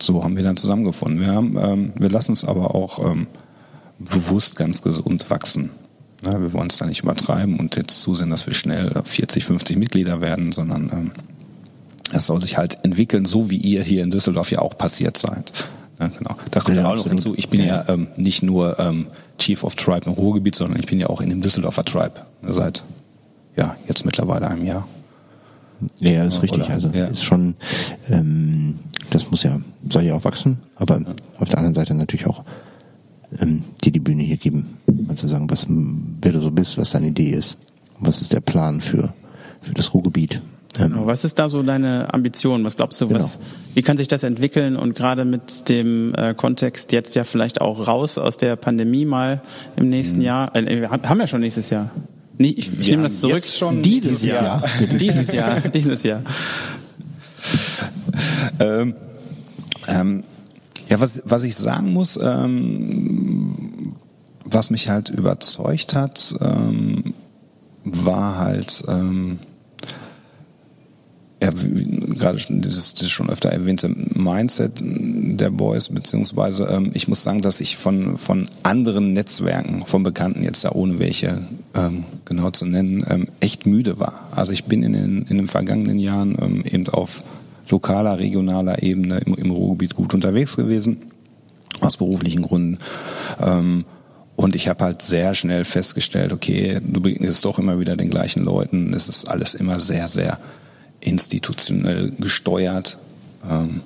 so haben wir dann zusammengefunden. Wir, haben, ähm, wir lassen es aber auch ähm, bewusst ganz gesund wachsen. Ja, wir wollen es da nicht übertreiben und jetzt zusehen, dass wir schnell 40, 50 Mitglieder werden, sondern ähm, es soll sich halt entwickeln, so wie ihr hier in Düsseldorf ja auch passiert seid. Ja, genau. Das kommt Ja, ja, auch noch hinzu. Ich bin ja, Ja. ähm, nicht nur ähm, Chief of Tribe im Ruhrgebiet, sondern ich bin ja auch in dem Düsseldorfer Tribe seit ja jetzt mittlerweile einem Jahr. Ja, ist richtig. Oder- Also ja. ist schon, ähm, das muss ja, soll ja auch wachsen, aber auf der anderen Seite natürlich auch ähm, dir die Bühne hier geben, mal zu sagen, was wer du so bist, was deine Idee ist, was ist der Plan für für das Ruhrgebiet. Genau. Was ist da so deine Ambition? Was glaubst du, was, Genau. wie kann sich das entwickeln und gerade mit dem äh, Kontext jetzt ja vielleicht auch raus aus der Pandemie mal im nächsten Mhm. Jahr? Äh, wir haben haben ja schon nächstes Jahr. Nee, ich, ich nehme das zurück. Schon dieses Jahr. Jahr. dieses Jahr. Dieses Jahr. ähm, ähm, ja, was, was ich sagen muss, ähm, was mich halt überzeugt hat, ähm, war halt, ähm, ja, gerade dieses, dieses schon öfter erwähnte Mindset der Boys, beziehungsweise ähm, ich muss sagen, dass ich von, von anderen Netzwerken, von Bekannten jetzt da ohne welche ähm, genau zu nennen, ähm, echt müde war. Also ich bin in den, in den vergangenen Jahren ähm, eben auf lokaler, regionaler Ebene im, im Ruhrgebiet gut unterwegs gewesen, aus beruflichen Gründen. Ähm, und ich habe halt sehr schnell festgestellt, okay, du begegnest doch immer wieder den gleichen Leuten. Es ist alles immer sehr, sehr institutionell gesteuert. Ähm,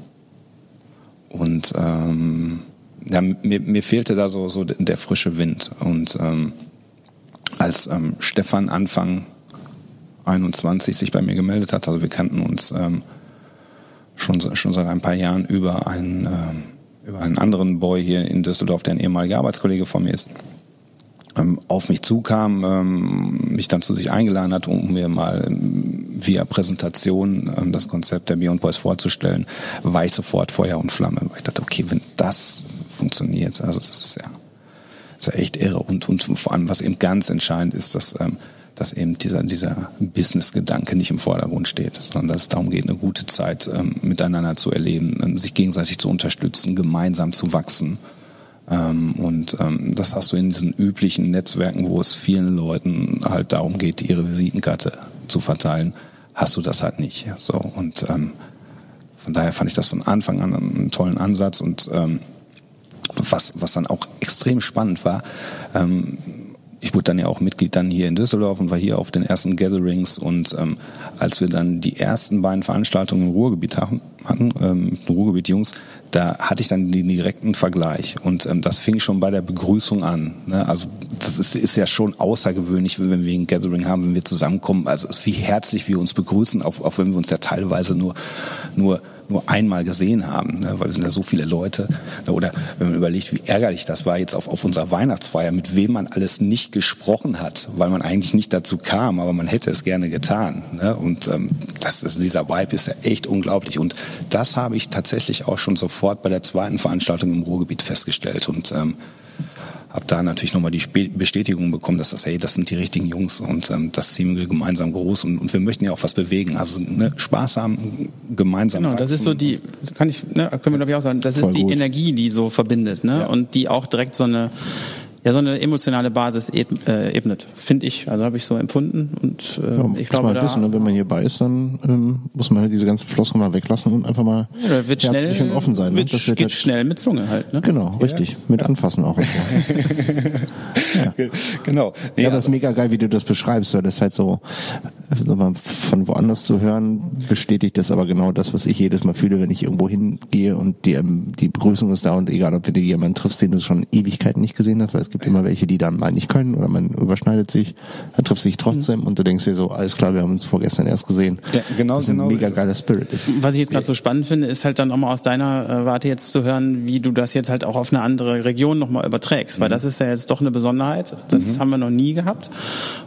und ähm, ja, mir, mir fehlte da so, so der frische Wind. Und ähm, als ähm, Stefan Anfang 21 sich bei mir gemeldet hat, also wir kannten uns ähm, schon, schon seit ein paar Jahren über einen, ähm, über einen anderen Boy hier in Düsseldorf, der ein ehemaliger Arbeitskollege von mir ist, auf mich zukam, ähm, mich dann zu sich eingeladen hat, um mir mal ähm, via Präsentation ähm, das Konzept der Beyond Boys vorzustellen, war ich sofort Feuer und Flamme. Weil ich dachte, okay, wenn das funktioniert, also das ist ja, das ist ja echt irre. Und, und vor allem, was eben ganz entscheidend ist, dass ähm, dass eben dieser, dieser Business-Gedanke nicht im Vordergrund steht, sondern dass es darum geht, eine gute Zeit ähm, miteinander zu erleben, ähm, sich gegenseitig zu unterstützen, gemeinsam zu wachsen. Ähm, und ähm, das hast du in diesen üblichen Netzwerken, wo es vielen Leuten halt darum geht, ihre Visitenkarte zu verteilen, hast du das halt nicht. So und ähm, von daher fand ich das von Anfang an einen tollen Ansatz und ähm, was, was dann auch extrem spannend war, ähm, ich wurde dann ja auch Mitglied dann hier in Düsseldorf und war hier auf den ersten Gatherings und ähm, als wir dann die ersten beiden Veranstaltungen im Ruhrgebiet hatten, ähm, Ruhrgebiet-Jungs, da hatte ich dann den direkten Vergleich und ähm, das fing schon bei der Begrüßung an. Ne? Also das ist, ist ja schon außergewöhnlich, wenn wir ein Gathering haben, wenn wir zusammenkommen, also wie herzlich wir uns begrüßen, auch, auch wenn wir uns ja teilweise nur, nur nur einmal gesehen haben, ne? weil es sind ja so viele Leute. Ne? Oder wenn man überlegt, wie ärgerlich das war jetzt auf, auf unserer Weihnachtsfeier, mit wem man alles nicht gesprochen hat, weil man eigentlich nicht dazu kam, aber man hätte es gerne getan. Ne? Und ähm, das, das, dieser Vibe ist ja echt unglaublich. Und das habe ich tatsächlich auch schon sofort bei der zweiten Veranstaltung im Ruhrgebiet festgestellt. Und ähm, habe da natürlich nochmal die Bestätigung bekommen, dass das, hey, das sind die richtigen Jungs und ähm, das ziehen wir gemeinsam groß und, und wir möchten ja auch was bewegen. Also ne, Spaß haben, gemeinsam. Genau, das ist so die, kann ich, ne, können wir glaube ich auch sagen, das Voll ist die gut. Energie, die so verbindet, ne? Ja. Und die auch direkt so eine ja so eine emotionale Basis äh, ebnet, finde ich. Also habe ich so empfunden und äh, ja, ich glaube, man wissen, ne? wenn man hierbei ist, dann ähm, muss man halt diese ganzen Flossen mal weglassen und einfach mal ja, wird herzlich schnell, und offen sein. Ne? Wird, das wird geht halt, schnell mit Zunge halt. Ne? Genau, richtig, ja. mit anfassen auch. Und so. ja. Genau. Nee, ja, das ist mega geil, wie du das beschreibst, weil das halt so von woanders zu hören bestätigt das aber genau das, was ich jedes Mal fühle, wenn ich irgendwo hingehe und die, ähm, die Begrüßung ist da und egal, ob du dir jemanden triffst, den du schon Ewigkeiten nicht gesehen hast, weil es gibt immer welche, die dann mal nicht können oder man überschneidet sich, dann trifft sich trotzdem mhm. und du denkst dir so, alles klar, wir haben uns vorgestern erst gesehen. Ja, genau, das genau. Ein mega geiler Spirit ist. Was ich jetzt gerade so spannend finde, ist halt dann auch mal aus deiner äh, Warte jetzt zu hören, wie du das jetzt halt auch auf eine andere Region nochmal überträgst, mhm. weil das ist ja jetzt doch eine Besonderheit. Das mhm. haben wir noch nie gehabt.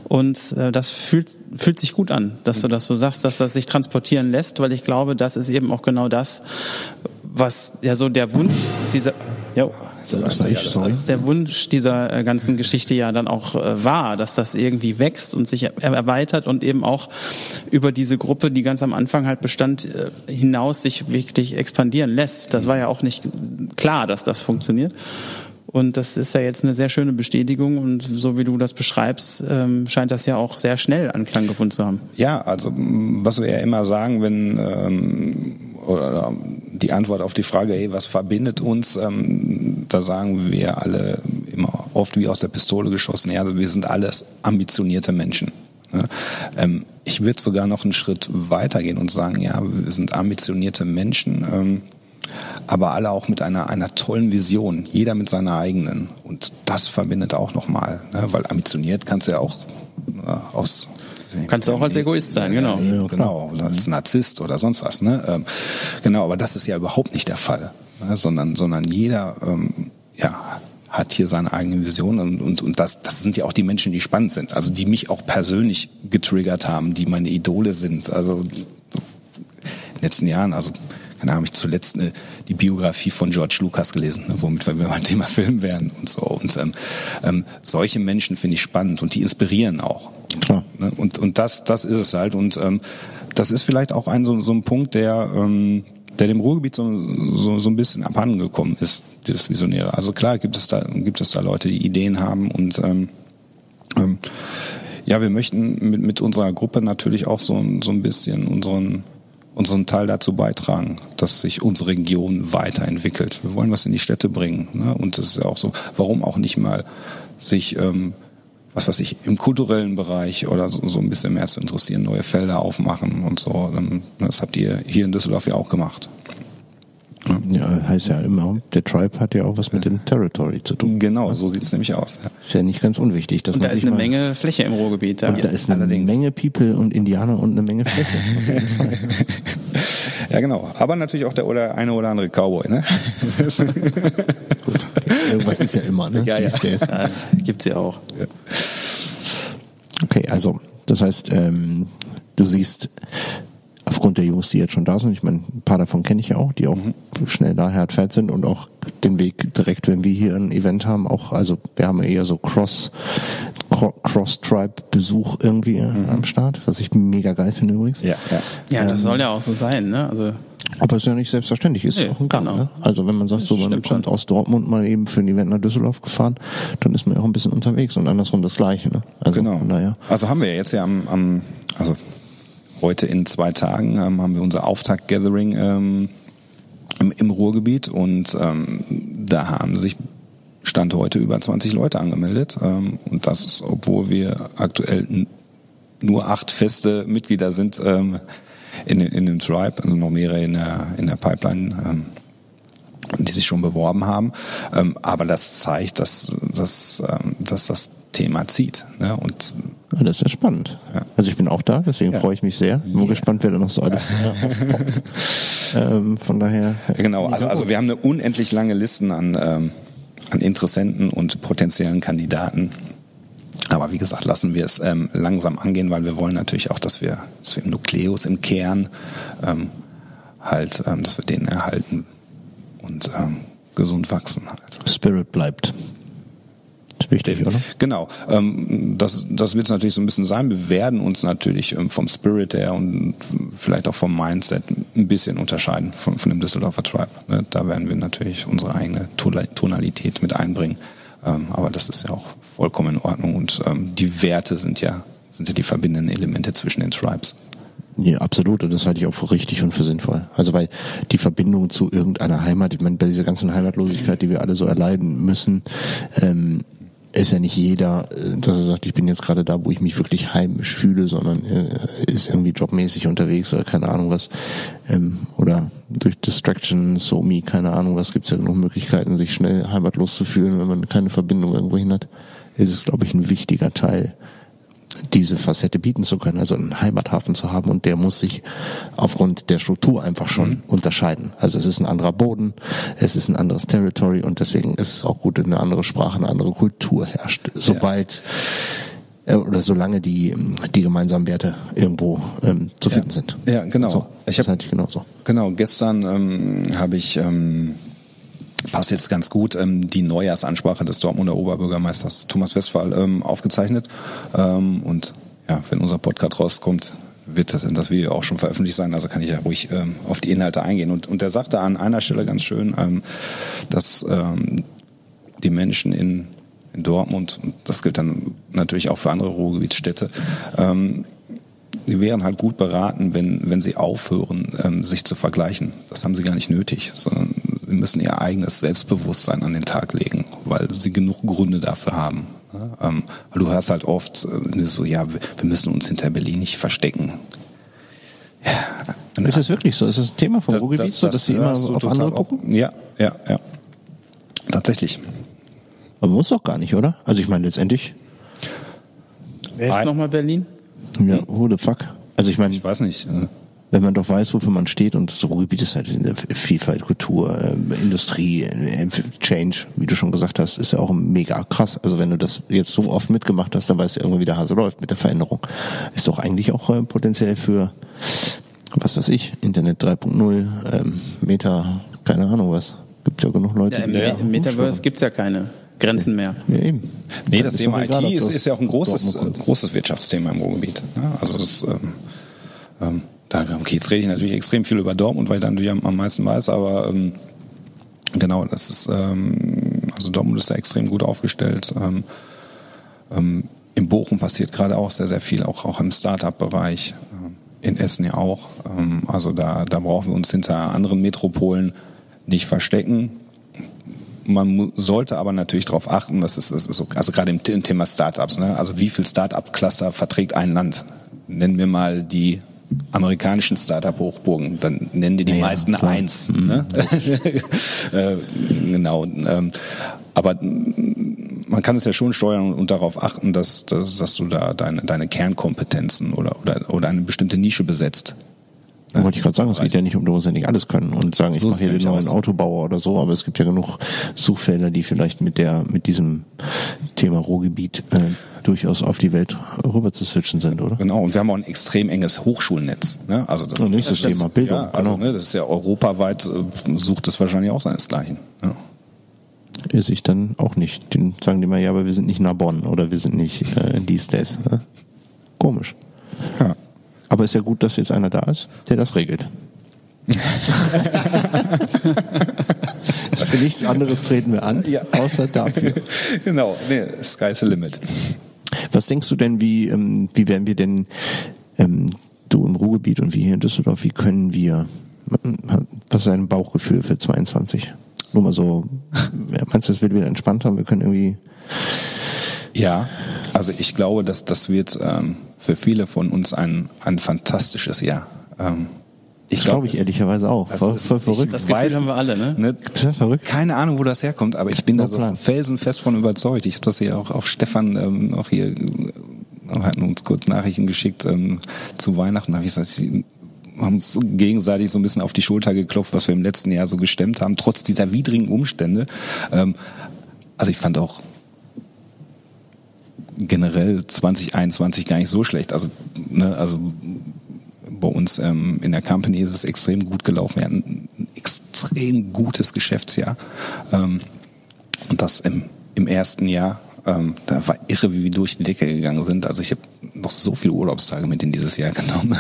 Und äh, das fühlt, fühlt sich gut an, dass du das so sagst, dass das sich transportieren lässt, weil ich glaube, das ist eben auch genau das, was ja so der Wunsch dieser, jo, das ist der Wunsch dieser äh, ganzen Geschichte ja dann auch äh, war, dass das irgendwie wächst und sich erweitert und eben auch über diese Gruppe, die ganz am Anfang halt bestand, äh, hinaus sich wirklich expandieren lässt. Das war ja auch nicht klar, dass das funktioniert. Und das ist ja jetzt eine sehr schöne Bestätigung und so wie du das beschreibst, ähm, scheint das ja auch sehr schnell Anklang gefunden zu haben. Ja, also was wir ja immer sagen, wenn ähm, oder die Antwort auf die Frage, hey, was verbindet uns, ähm, da sagen wir alle immer oft wie aus der Pistole geschossen, ja, wir sind alles ambitionierte Menschen. Ne? Ähm, ich würde sogar noch einen Schritt weitergehen und sagen, ja, wir sind ambitionierte Menschen. Aber alle auch mit einer, einer tollen Vision, jeder mit seiner eigenen. Und das verbindet auch nochmal, ne? weil ambitioniert kannst du ja auch äh, aus Kannst du auch als Egoist sein, genau. Ja, genau, oder als Narzisst oder sonst was. Ne? Ähm, genau, aber das ist ja überhaupt nicht der Fall, ne? sondern, sondern jeder ähm, ja, hat hier seine eigene Vision und, und, und das, das sind ja auch die Menschen, die spannend sind, also die mich auch persönlich getriggert haben, die meine Idole sind. Also in den letzten Jahren, also Ahnung, habe ich zuletzt eine, die Biografie von George Lucas gelesen, ne, womit wir beim Thema Film werden und so. Und ähm, ähm, solche Menschen finde ich spannend und die inspirieren auch. Klar. Ne? Und, und das, das ist es halt. Und ähm, das ist vielleicht auch ein so, so ein Punkt, der ähm, der dem Ruhrgebiet so, so, so ein bisschen abhanden gekommen ist, dieses Visionäre. Also klar gibt es da, gibt es da Leute, die Ideen haben und ähm, ähm, ja, wir möchten mit, mit unserer Gruppe natürlich auch so, so ein bisschen unseren unseren Teil dazu beitragen, dass sich unsere Region weiterentwickelt. Wir wollen was in die Städte bringen. Ne? Und es ist ja auch so, warum auch nicht mal sich, ähm, was weiß ich, im kulturellen Bereich oder so, so ein bisschen mehr zu interessieren, neue Felder aufmachen und so. Ähm, das habt ihr hier in Düsseldorf ja auch gemacht. Ja, heißt ja immer, der Tribe hat ja auch was mit dem Territory zu tun. Genau, so sieht's nämlich aus. Ja. Ist ja nicht ganz unwichtig. Dass und man da ist eine Menge Fläche im Ruhrgebiet. Da. Und da ist eine Allerdings. Menge People und Indianer und eine Menge Fläche. ja, genau. Aber natürlich auch der oder eine oder andere Cowboy, ne? Gut. Irgendwas ist ja immer, ne? Ja, ja. ja gibt's ja auch. Ja. Okay, also, das heißt, ähm, du siehst aufgrund der Jungs, die jetzt schon da sind, ich meine, ein paar davon kenne ich ja auch, die auch mhm. schnell daher fährt sind und auch den Weg direkt, wenn wir hier ein Event haben, auch, also wir haben eher so Cross, Cross-Tribe-Besuch irgendwie mhm. am Start, was ich mega geil finde übrigens. Ja, ja. ja das ähm, soll ja auch so sein, ne? Also aber es ist ja nicht selbstverständlich, ist ja auch ein Gang. Genau. Ne? Also wenn man sagt, so man kommt schon. aus Dortmund mal eben für ein Event nach Düsseldorf gefahren, dann ist man ja auch ein bisschen unterwegs und andersrum das Gleiche. Ne? Also, genau. Naja. Also haben wir jetzt ja am, am also heute in zwei Tagen ähm, haben wir unser Auftakt-Gathering ähm, im, im, Ruhrgebiet und ähm, da haben sich Stand heute über 20 Leute angemeldet ähm, und das ist, obwohl wir aktuell nur acht feste Mitglieder sind ähm, in, in dem Tribe, also noch mehrere in der, in der Pipeline ähm, die sich schon beworben haben. Aber das zeigt, dass, dass, dass das Thema zieht. Ne? Und ja, das ist ja spannend. Ja. Also ich bin auch da, deswegen ja. freue ich mich sehr. Bin yeah. gespannt, wer da noch so alles ähm, von daher. Genau, also, also wir haben eine unendlich lange Listen an, ähm, an Interessenten und potenziellen Kandidaten. Aber wie gesagt, lassen wir es ähm, langsam angehen, weil wir wollen natürlich auch, dass wir, dass wir im Nukleus, im Kern ähm, halt, ähm, dass wir den erhalten und ähm, gesund wachsen halt. Spirit bleibt wichtig, oder? Genau. Ähm, das das wird es natürlich so ein bisschen sein. Wir werden uns natürlich ähm, vom Spirit her und vielleicht auch vom Mindset ein bisschen unterscheiden von, von dem Düsseldorfer Tribe. Ne? Da werden wir natürlich unsere eigene Tonalität mit einbringen. Ähm, aber das ist ja auch vollkommen in Ordnung und ähm, die Werte sind ja, sind ja die verbindenden Elemente zwischen den Tribes. Ja, absolut. Und das halte ich auch für richtig und für sinnvoll. Also weil die Verbindung zu irgendeiner Heimat, ich meine, bei dieser ganzen Heimatlosigkeit, die wir alle so erleiden müssen, ähm, ist ja nicht jeder, äh, dass er sagt, ich bin jetzt gerade da, wo ich mich wirklich heimisch fühle, sondern äh, ist irgendwie jobmäßig unterwegs oder keine Ahnung was. Ähm, oder durch Distraction, SoMe, keine Ahnung was, gibt es ja genug Möglichkeiten, sich schnell heimatlos zu fühlen, wenn man keine Verbindung irgendwo hin hat. Ist es, glaube ich, ein wichtiger Teil diese Facette bieten zu können, also einen Heimathafen zu haben und der muss sich aufgrund der Struktur einfach schon mhm. unterscheiden. Also es ist ein anderer Boden, es ist ein anderes Territory und deswegen ist es auch gut, wenn eine andere Sprache, eine andere Kultur herrscht. Sobald ja. äh, oder solange die die gemeinsamen Werte irgendwo ähm, zu finden ja. sind. Ja, genau. So, ich habe halt genauso. Genau. Gestern ähm, habe ich ähm, passt jetzt ganz gut, ähm, die Neujahrsansprache des Dortmunder Oberbürgermeisters Thomas Westphal ähm, aufgezeichnet. Ähm, und ja, wenn unser Podcast rauskommt, wird das, das Video auch schon veröffentlicht sein, also kann ich ja ruhig ähm, auf die Inhalte eingehen. Und, und er sagte an einer Stelle ganz schön, ähm, dass ähm, die Menschen in, in Dortmund, und das gilt dann natürlich auch für andere Ruhrgebietsstädte, ähm, die wären halt gut beraten, wenn, wenn sie aufhören, ähm, sich zu vergleichen. Das haben sie gar nicht nötig, sondern sie müssen ihr eigenes Selbstbewusstsein an den Tag legen, weil sie genug Gründe dafür haben. Ähm, weil du hörst halt oft äh, so, ja, wir müssen uns hinter Berlin nicht verstecken. Ja, ist es wirklich so? Ist es ein Thema vom das, Ruhrgebiet das, so, dass sie immer auf andere gucken? Oft. Ja, ja, ja. Tatsächlich. Aber muss doch gar nicht, oder? Also ich meine letztendlich. Wer ist nochmal Berlin? Ja, who the fuck? Also ich meine. Ich weiß nicht. Wenn man doch weiß, wofür man steht und so Ruhrgebiet ist halt Vielfalt, Kultur, äh, Industrie, äh, Change, wie du schon gesagt hast, ist ja auch mega krass. Also wenn du das jetzt so oft mitgemacht hast, dann weißt du irgendwann, wie der Hase läuft mit der Veränderung. Ist doch eigentlich auch äh, potenziell für, was weiß ich, Internet 3.0, ähm, Meta, keine Ahnung was. Gibt ja genug Leute, Ja, im, die da im Metaverse gibt's ja keine Grenzen mehr. Ja, eben. Nee, das ist Thema IT ist, das ist ja auch ein großes, äh, großes Wirtschaftsthema im Ruhrgebiet. Ja, also das, ähm, ähm, da, okay, jetzt rede ich natürlich extrem viel über Dortmund, weil ich dann natürlich am, meisten weiß, aber ähm, genau, das ist, ähm, also Dortmund ist da extrem gut aufgestellt. Ähm, ähm, in Bochum passiert gerade auch sehr, sehr viel, auch, auch im Start-up-Bereich. Ähm, In Essen ja auch. Ähm, also da, da brauchen wir uns hinter anderen Metropolen nicht verstecken. Man sollte aber natürlich darauf achten, dass es, es ist so, also gerade im, im Thema Startups, ne? also wie viel Startup-Cluster verträgt ein Land? Nennen wir mal die amerikanischen Startup-Hochburgen, dann nennen die die Ja, meisten klar. eins. Ne? äh, genau. Ähm, aber man kann es ja schon steuern und darauf achten, dass, dass, dass du da deine, deine Kernkompetenzen oder, oder, oder eine bestimmte Nische besetzt. Wollte ich gerade sagen, es geht ja nicht um, du musst ja nicht alles können und sagen, ich So mache hier den neuen aus. Autobauer oder so, aber es gibt ja genug Suchfelder, die vielleicht mit der, mit diesem Thema Ruhrgebiet äh, durchaus auf die Welt rüber zu switchen sind, oder? Genau, und wir haben auch ein extrem enges Hochschulnetz. Ne? Also das, Und nächstes das, Thema, Bildung, Ja, also, genau. ne, das ist ja europaweit, äh, sucht es wahrscheinlich auch seinesgleichen. Ja. Ist ich dann auch nicht. Den sagen die mal, ja, aber wir sind nicht Narbonne oder wir sind nicht äh, dies, das. Ne? Komisch. Ja. Aber ist ja gut, dass jetzt einer da ist, der das regelt. Für nichts anderes treten wir an, Ja. außer dafür. genau, nee, sky's the limit. Was denkst du denn, wie, ähm, wie werden wir denn, ähm, du im Ruhrgebiet und wir hier in Düsseldorf, wie können wir, was ist dein Bauchgefühl für 22? Nur mal so, meinst du, es wird wieder entspannter? Wir können irgendwie, Ja, also ich glaube, dass das wird ähm, für viele von uns ein, ein fantastisches Jahr. Ähm, ich glaube ich es- ehrlicherweise auch. das Voll, ist- voll verrückt. Das Gefühl haben wir alle, ne? Ne, Total verrückt. Keine Ahnung, wo das herkommt, aber ich bin No da so plan. felsenfest von überzeugt. Ich habe das hier auch auf Stefan ähm, auch hier äh, hatten uns kurz Nachrichten geschickt ähm, zu Weihnachten. Da habe ich gesagt, sie haben uns gegenseitig so ein bisschen auf die Schulter geklopft, was wir im letzten Jahr so gestemmt haben, trotz dieser widrigen Umstände. Ähm, also ich fand auch generell 2021 gar nicht so schlecht. Also, ne, also bei uns ähm, in der Company ist es extrem gut gelaufen. Wir hatten ein extrem gutes Geschäftsjahr. Ähm, und das im, im ersten Jahr, ähm, da war irre, wie wir durch die Decke gegangen sind. Also ich habe noch so viele Urlaubstage mit in dieses Jahr genommen.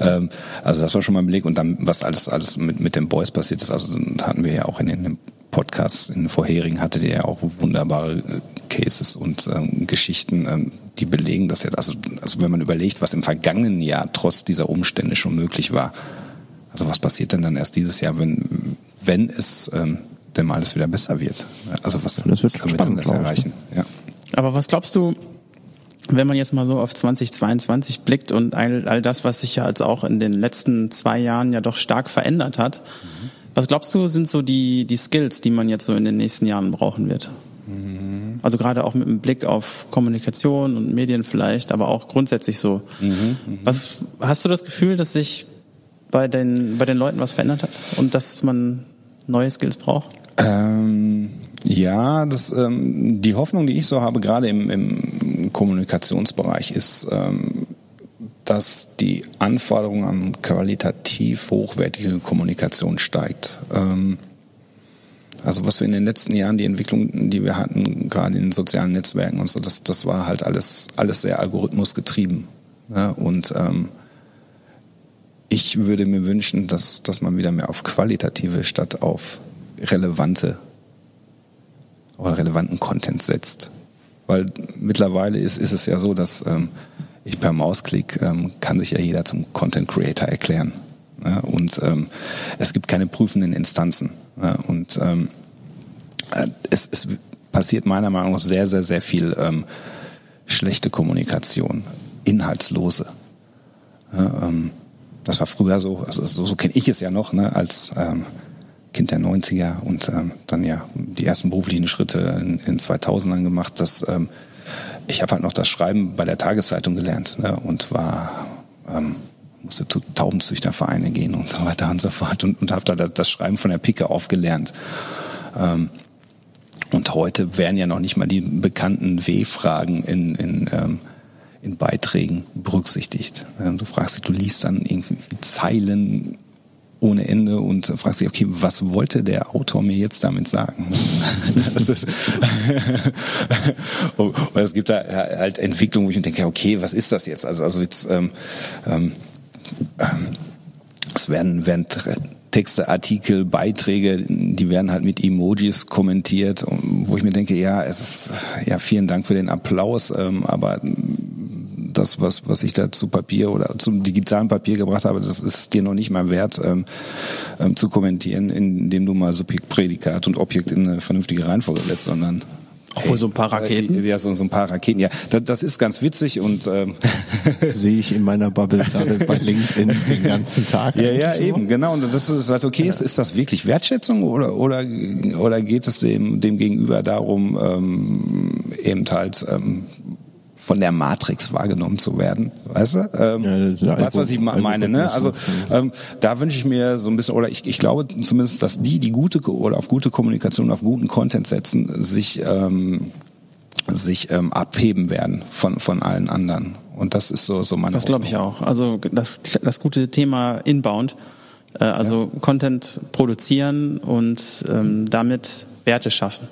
ähm, also das war schon mal ein Blick. Und dann, was alles, alles mit, mit den Boys passiert ist, also da hatten wir ja auch in den Podcasts, in den vorherigen, hattet ihr ja auch wunderbare äh, Cases und ähm, Geschichten, ähm, die belegen, dass ja, also, also wenn man überlegt, was im vergangenen Jahr trotz dieser Umstände schon möglich war, also was passiert denn dann erst dieses Jahr, wenn, wenn es ähm, denn mal alles wieder besser wird? Also was, Das wird was können wir spannend, dann glaub ich. erreichen? Ja. Aber was glaubst du, wenn man jetzt mal so auf 2022 blickt und all, all das, was sich ja jetzt auch in den letzten zwei Jahren ja doch stark verändert hat, was glaubst du, sind so die, die Skills, die man jetzt so in den nächsten Jahren brauchen wird? Also gerade auch mit einem Blick auf Kommunikation und Medien vielleicht, aber auch grundsätzlich so. Was hast du das Gefühl, dass sich bei den bei den Leuten was verändert hat und dass man neue Skills braucht? Ähm, ja, das, ähm, die Hoffnung, die ich so habe, gerade im, im Kommunikationsbereich, ist, ähm, dass die Anforderung an qualitativ hochwertige Kommunikation steigt. Ähm, also was wir in den letzten Jahren, die Entwicklung, die wir hatten, gerade in den sozialen Netzwerken und so, das, das war halt alles, alles sehr algorithmusgetrieben. Ne? Und ähm, ich würde mir wünschen, dass, dass man wieder mehr auf qualitative statt auf relevante oder relevanten Content setzt. Weil mittlerweile ist, ist es ja so, dass ähm, ich per Mausklick ähm, kann sich ja jeder zum Content Creator erklären. Ja? Und ähm, es gibt keine prüfenden Instanzen. Ja? Und ähm, äh, es, es passiert meiner Meinung nach sehr, sehr, sehr viel ähm, schlechte Kommunikation, inhaltslose. Ja, ähm, das war früher so, also so, so kenne ich es ja noch, ne, als ähm, Kind der 90er und ähm, dann ja die ersten beruflichen Schritte in, in 2000ern gemacht. Dass, ähm, ich habe halt noch das Schreiben bei der Tageszeitung gelernt ne, und war ähm, musste zu Taubenzüchtervereine gehen und so weiter und so fort und, und habe da das, Schreiben von der Picke aufgelernt. Ähm, und heute werden ja noch nicht mal die bekannten W-Fragen in, in, ähm, in Beiträgen berücksichtigt. Du fragst dich, du liest dann irgendwie Zeilen ohne Ende und fragst dich, okay, was wollte der Autor mir jetzt damit sagen? das ist und es gibt da halt Entwicklungen, wo ich mir denke, okay, was ist das jetzt? Also, also jetzt ähm, ähm, es werden, werden Texte, Artikel, Beiträge, die werden halt mit Emojis kommentiert, wo ich mir denke, ja, es ist ja vielen Dank für den Applaus, ähm, aber das, was, was ich da zu Papier oder zum digitalen Papier gebracht habe, das ist dir noch nicht mal wert ähm, ähm, zu kommentieren, indem du mal Subjekt, Prädikat und Objekt in eine vernünftige Reihenfolge setzt, sondern obwohl so ein paar Raketen. Ja, so, so ein paar Raketen. Ja, das, das ist ganz witzig und ähm, sehe ich in meiner Bubble gerade bei LinkedIn den ganzen Tag. Ja, ja, eben, genau. Und das ist halt okay. Ja. Ist, ist das wirklich Wertschätzung oder oder oder geht es dem dem Gegenüber darum, ähm, eben halt ähm, von der Matrix wahrgenommen zu werden, weißt du? Ähm, ja, weißt du, was ich meine? Ne? Also ähm, da wünsche ich mir so ein bisschen, oder ich, ich glaube zumindest, dass die, die gute oder auf gute Kommunikation, auf guten Content setzen, sich ähm, sich ähm, abheben werden von von allen anderen. Und das ist so so meine. Das glaube ich auch. Also das das gute Thema Inbound, äh, also ja. Content produzieren und ähm, damit Werte schaffen.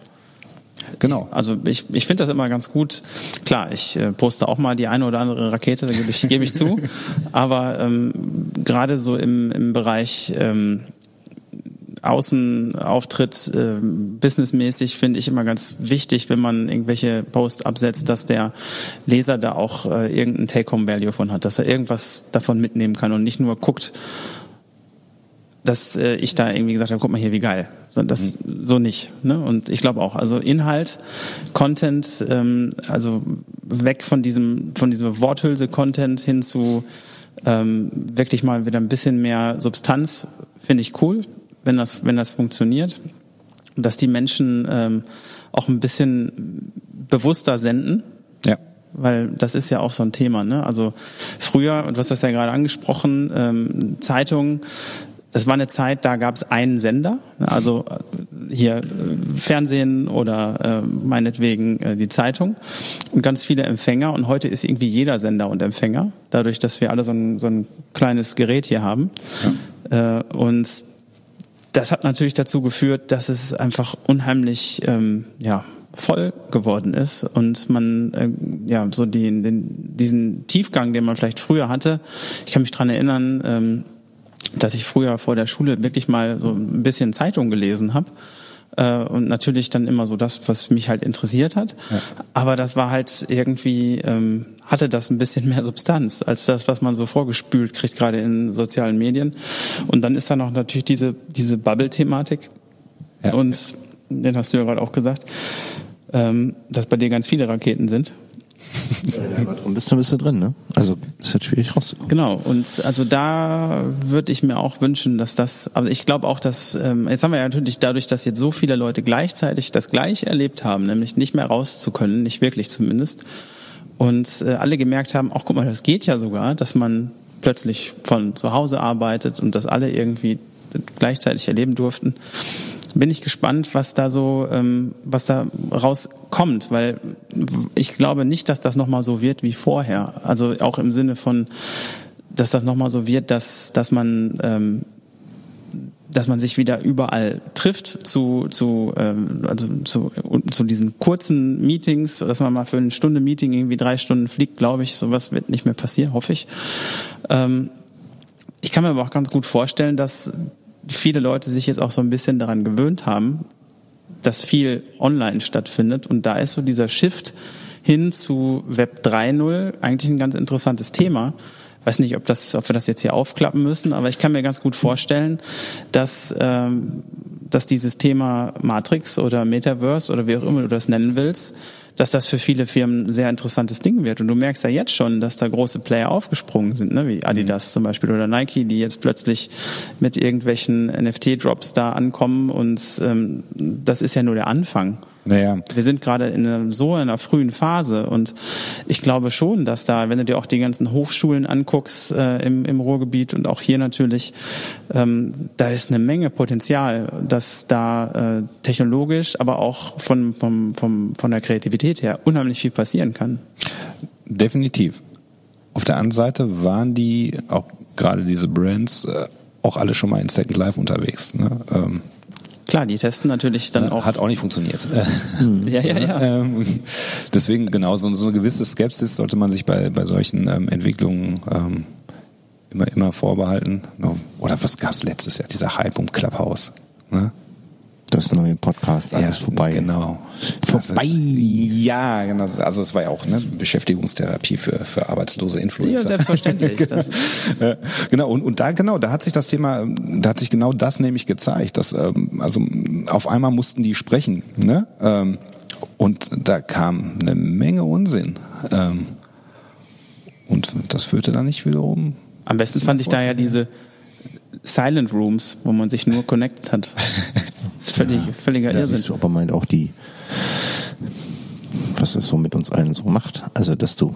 Genau. Also ich, ich finde das immer ganz gut. Klar, ich äh, poste auch mal die eine oder andere Rakete, da gebe ich, gebe ich zu. Aber ähm, gerade so im, im Bereich ähm, Außenauftritt äh, businessmäßig finde ich immer ganz wichtig, wenn man irgendwelche Posts absetzt, dass der Leser da auch äh, irgendeinen Take-Home-Value von hat, dass er irgendwas davon mitnehmen kann und nicht nur guckt, dass äh, ich da irgendwie gesagt habe, guck mal hier, wie geil. Das mhm. so nicht. Ne? Und ich glaube auch, also Inhalt, Content, ähm, also weg von diesem, von diesem Worthülse-Content hin zu ähm, wirklich mal wieder ein bisschen mehr Substanz, finde ich cool, wenn das, wenn das funktioniert. Und dass die Menschen ähm, auch ein bisschen bewusster senden. Ja weil das ist ja auch so ein Thema. Ne? Also früher, und du hast das ja gerade angesprochen, ähm, Zeitungen, das war eine Zeit, da gab es einen Sender, also äh, hier äh, Fernsehen oder äh, meinetwegen äh, die Zeitung und ganz viele Empfänger. Und heute ist irgendwie jeder Sender und Empfänger, dadurch, dass wir alle so ein, so ein kleines Gerät hier haben. Ja. Äh, und das hat natürlich dazu geführt, dass es einfach unheimlich ähm, ja, voll geworden ist und man äh, ja so die, den, diesen Tiefgang, den man vielleicht früher hatte. Ich kann mich dran erinnern. Ähm, dass ich früher vor der Schule wirklich mal so ein bisschen Zeitung gelesen habe. Äh, und natürlich dann immer so das, was mich halt interessiert hat. Ja. Aber das war halt irgendwie, ähm, hatte das ein bisschen mehr Substanz als das, was man so vorgespült kriegt, gerade in sozialen Medien. Und dann ist da noch natürlich diese, diese Bubble-Thematik. Ja. Und den hast du ja gerade auch gesagt, ähm, dass bei dir ganz viele Raketen sind. Drum bist du ein bisschen drin, ne? Also ist halt schwierig rauszukommen. Genau, und also da würde ich mir auch wünschen, dass das, also ich glaube auch, dass, ähm, jetzt haben wir ja natürlich dadurch, dass jetzt so viele Leute gleichzeitig das Gleiche erlebt haben, nämlich nicht mehr raus zu können, nicht wirklich zumindest, und äh, alle gemerkt haben, auch guck mal, das geht ja sogar, dass man plötzlich von zu Hause arbeitet und das alle irgendwie gleichzeitig erleben durften bin ich gespannt, was da so, ähm, was da rauskommt, weil ich glaube nicht, dass das nochmal so wird wie vorher. Also auch im Sinne von, dass das nochmal so wird, dass, dass man ähm, dass man sich wieder überall trifft zu zu ähm, also zu, zu diesen kurzen Meetings, dass man mal für eine Stunde Meeting irgendwie drei Stunden fliegt, glaube ich, sowas wird nicht mehr passieren, hoffe ich. Ähm, ich kann mir aber auch ganz gut vorstellen, dass viele Leute sich jetzt auch so ein bisschen daran gewöhnt haben, dass viel online stattfindet. Und da ist so dieser Shift hin zu Web 3.0 eigentlich ein ganz interessantes Thema. Weiß nicht, ob, das, ob wir das jetzt hier aufklappen müssen, aber ich kann mir ganz gut vorstellen, dass, ähm, dass dieses Thema Matrix oder Metaverse oder wie auch immer du das nennen willst, dass das für viele Firmen ein sehr interessantes Ding wird. Und du merkst ja jetzt schon, dass da große Player aufgesprungen sind, ne? wie Adidas zum Beispiel oder Nike, die jetzt plötzlich mit irgendwelchen NFT-Drops da ankommen. Und ähm, das ist ja nur der Anfang. Naja. Wir sind gerade in einer, so einer frühen Phase und ich glaube schon, dass da, wenn du dir auch die ganzen Hochschulen anguckst äh, im, im Ruhrgebiet und auch hier natürlich, ähm, da ist eine Menge Potenzial, dass da äh, technologisch, aber auch von, vom, vom, von der Kreativität her unheimlich viel passieren kann. Definitiv. Auf der anderen Seite waren die, auch gerade diese Brands, äh, auch alle schon mal in Second Life unterwegs. Ne? Ähm, Klar, die testen natürlich dann auch. Hat auch nicht funktioniert. Ja, ja, ja. Ähm, deswegen genau so, so eine gewisse Skepsis sollte man sich bei, bei solchen ähm, Entwicklungen ähm, immer, immer vorbehalten. Oder was gab's letztes Jahr? Dieser Hype um Clubhouse. Ne? Das neue Podcast, alles Ja, vorbei. Genau. Vorbei. Ist, ja, genau. Also es war ja auch ne, Beschäftigungstherapie für, für arbeitslose Ja, Influencer. selbstverständlich. Das, Ja, genau und, und da genau da hat sich das Thema da hat sich genau das nämlich gezeigt dass ähm, also auf einmal mussten die sprechen ne ähm, und da kam eine Menge Unsinn ähm, und das führte dann nicht wiederum am besten fand ich da ja diese Silent Rooms, wo man sich nur connected hat. Das ist völlig, völliger Ja, Irrsinn. siehst du, aber meint auch die, was es so mit uns allen so macht. Also, dass du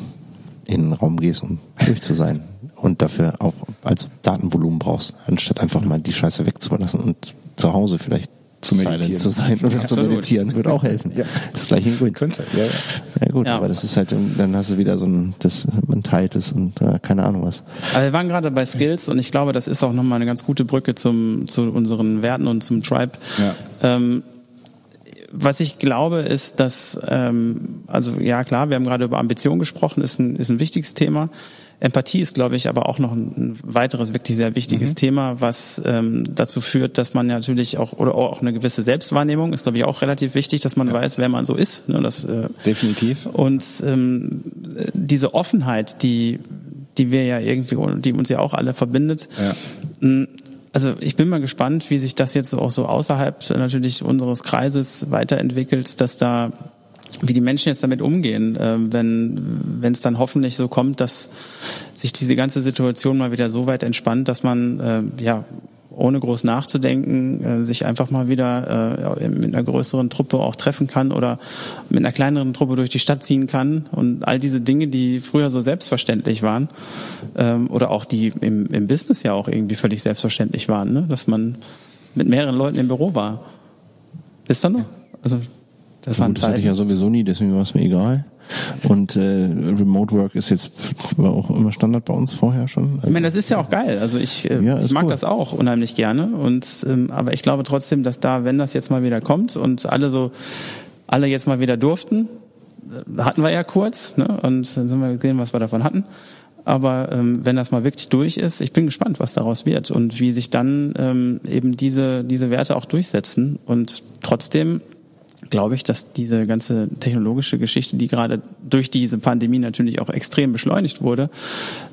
in den Raum gehst, um durch zu sein und dafür auch als Datenvolumen brauchst, anstatt einfach mal die Scheiße wegzulassen und zu Hause vielleicht Zu meditieren. zu sein oder zu Absolut. meditieren, würde auch helfen. Das gleiche in Grün. könnte ja, ja. Ja gut, Ja. aber das ist halt, dann hast du wieder so ein, das, man teilt es und äh, keine Ahnung was. Aber wir waren gerade bei Skills und ich glaube, das ist auch nochmal eine ganz gute Brücke zum, zu unseren Werten und zum Tribe. Ja. Ähm, was ich glaube, ist, dass, ähm, also ja klar, wir haben gerade über Ambition gesprochen, ist ein, ist ein wichtiges Thema. Empathie ist, glaube ich, aber auch noch ein weiteres wirklich sehr wichtiges Thema, was ähm, dazu führt, dass man natürlich auch oder auch eine gewisse Selbstwahrnehmung ist, glaube ich, auch relativ wichtig, dass man weiß, wer man so ist. Ne, das, äh, definitiv und ähm, diese Offenheit, die, die wir ja irgendwie, die uns ja auch alle verbindet. Ja. Also ich bin mal gespannt, wie sich das jetzt auch so außerhalb natürlich unseres Kreises weiterentwickelt, dass da wie die Menschen jetzt damit umgehen, äh, wenn wenn es dann hoffentlich so kommt, dass sich diese ganze Situation mal wieder so weit entspannt, dass man äh, ja ohne groß nachzudenken äh, sich einfach mal wieder äh, mit einer größeren Truppe auch treffen kann oder mit einer kleineren Truppe durch die Stadt ziehen kann und all diese Dinge, die früher so selbstverständlich waren ähm, oder auch die im, im Business ja auch irgendwie völlig selbstverständlich waren, ne? dass man mit mehreren Leuten im Büro war. Ist da noch? Also das waren das hatte ich ja sowieso nie, deswegen war es mir egal. Und äh, Remote Work ist jetzt war auch immer Standard bei uns vorher schon. Ich meine, das ist ja auch geil. Also ich, äh, Ja, ich mag cool. das auch unheimlich gerne. Und ähm, aber ich glaube trotzdem, dass da, wenn das jetzt mal wieder kommt und alle so, alle jetzt mal wieder durften, äh, hatten wir ja kurz, ne? Und dann sind wir gesehen, was wir davon hatten. Aber ähm, wenn das mal wirklich durch ist, ich bin gespannt, was daraus wird und wie sich dann ähm, eben diese diese Werte auch durchsetzen. Und trotzdem glaube ich, dass diese ganze technologische Geschichte, die gerade durch diese Pandemie natürlich auch extrem beschleunigt wurde,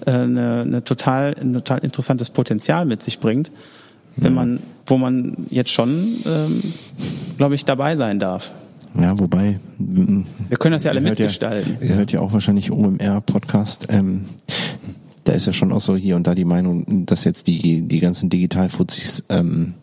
äh, eine, eine total, ein total interessantes Potenzial mit sich bringt, wenn man, wo man jetzt schon, ähm, glaube ich, dabei sein darf. Ja, wobei. Wir können das ja alle mitgestalten. Ja, ihr hört ja auch wahrscheinlich OMR-Podcast. Ähm, da ist ja schon auch so hier und da die Meinung, dass jetzt die, die ganzen Digitalfuzis ähm,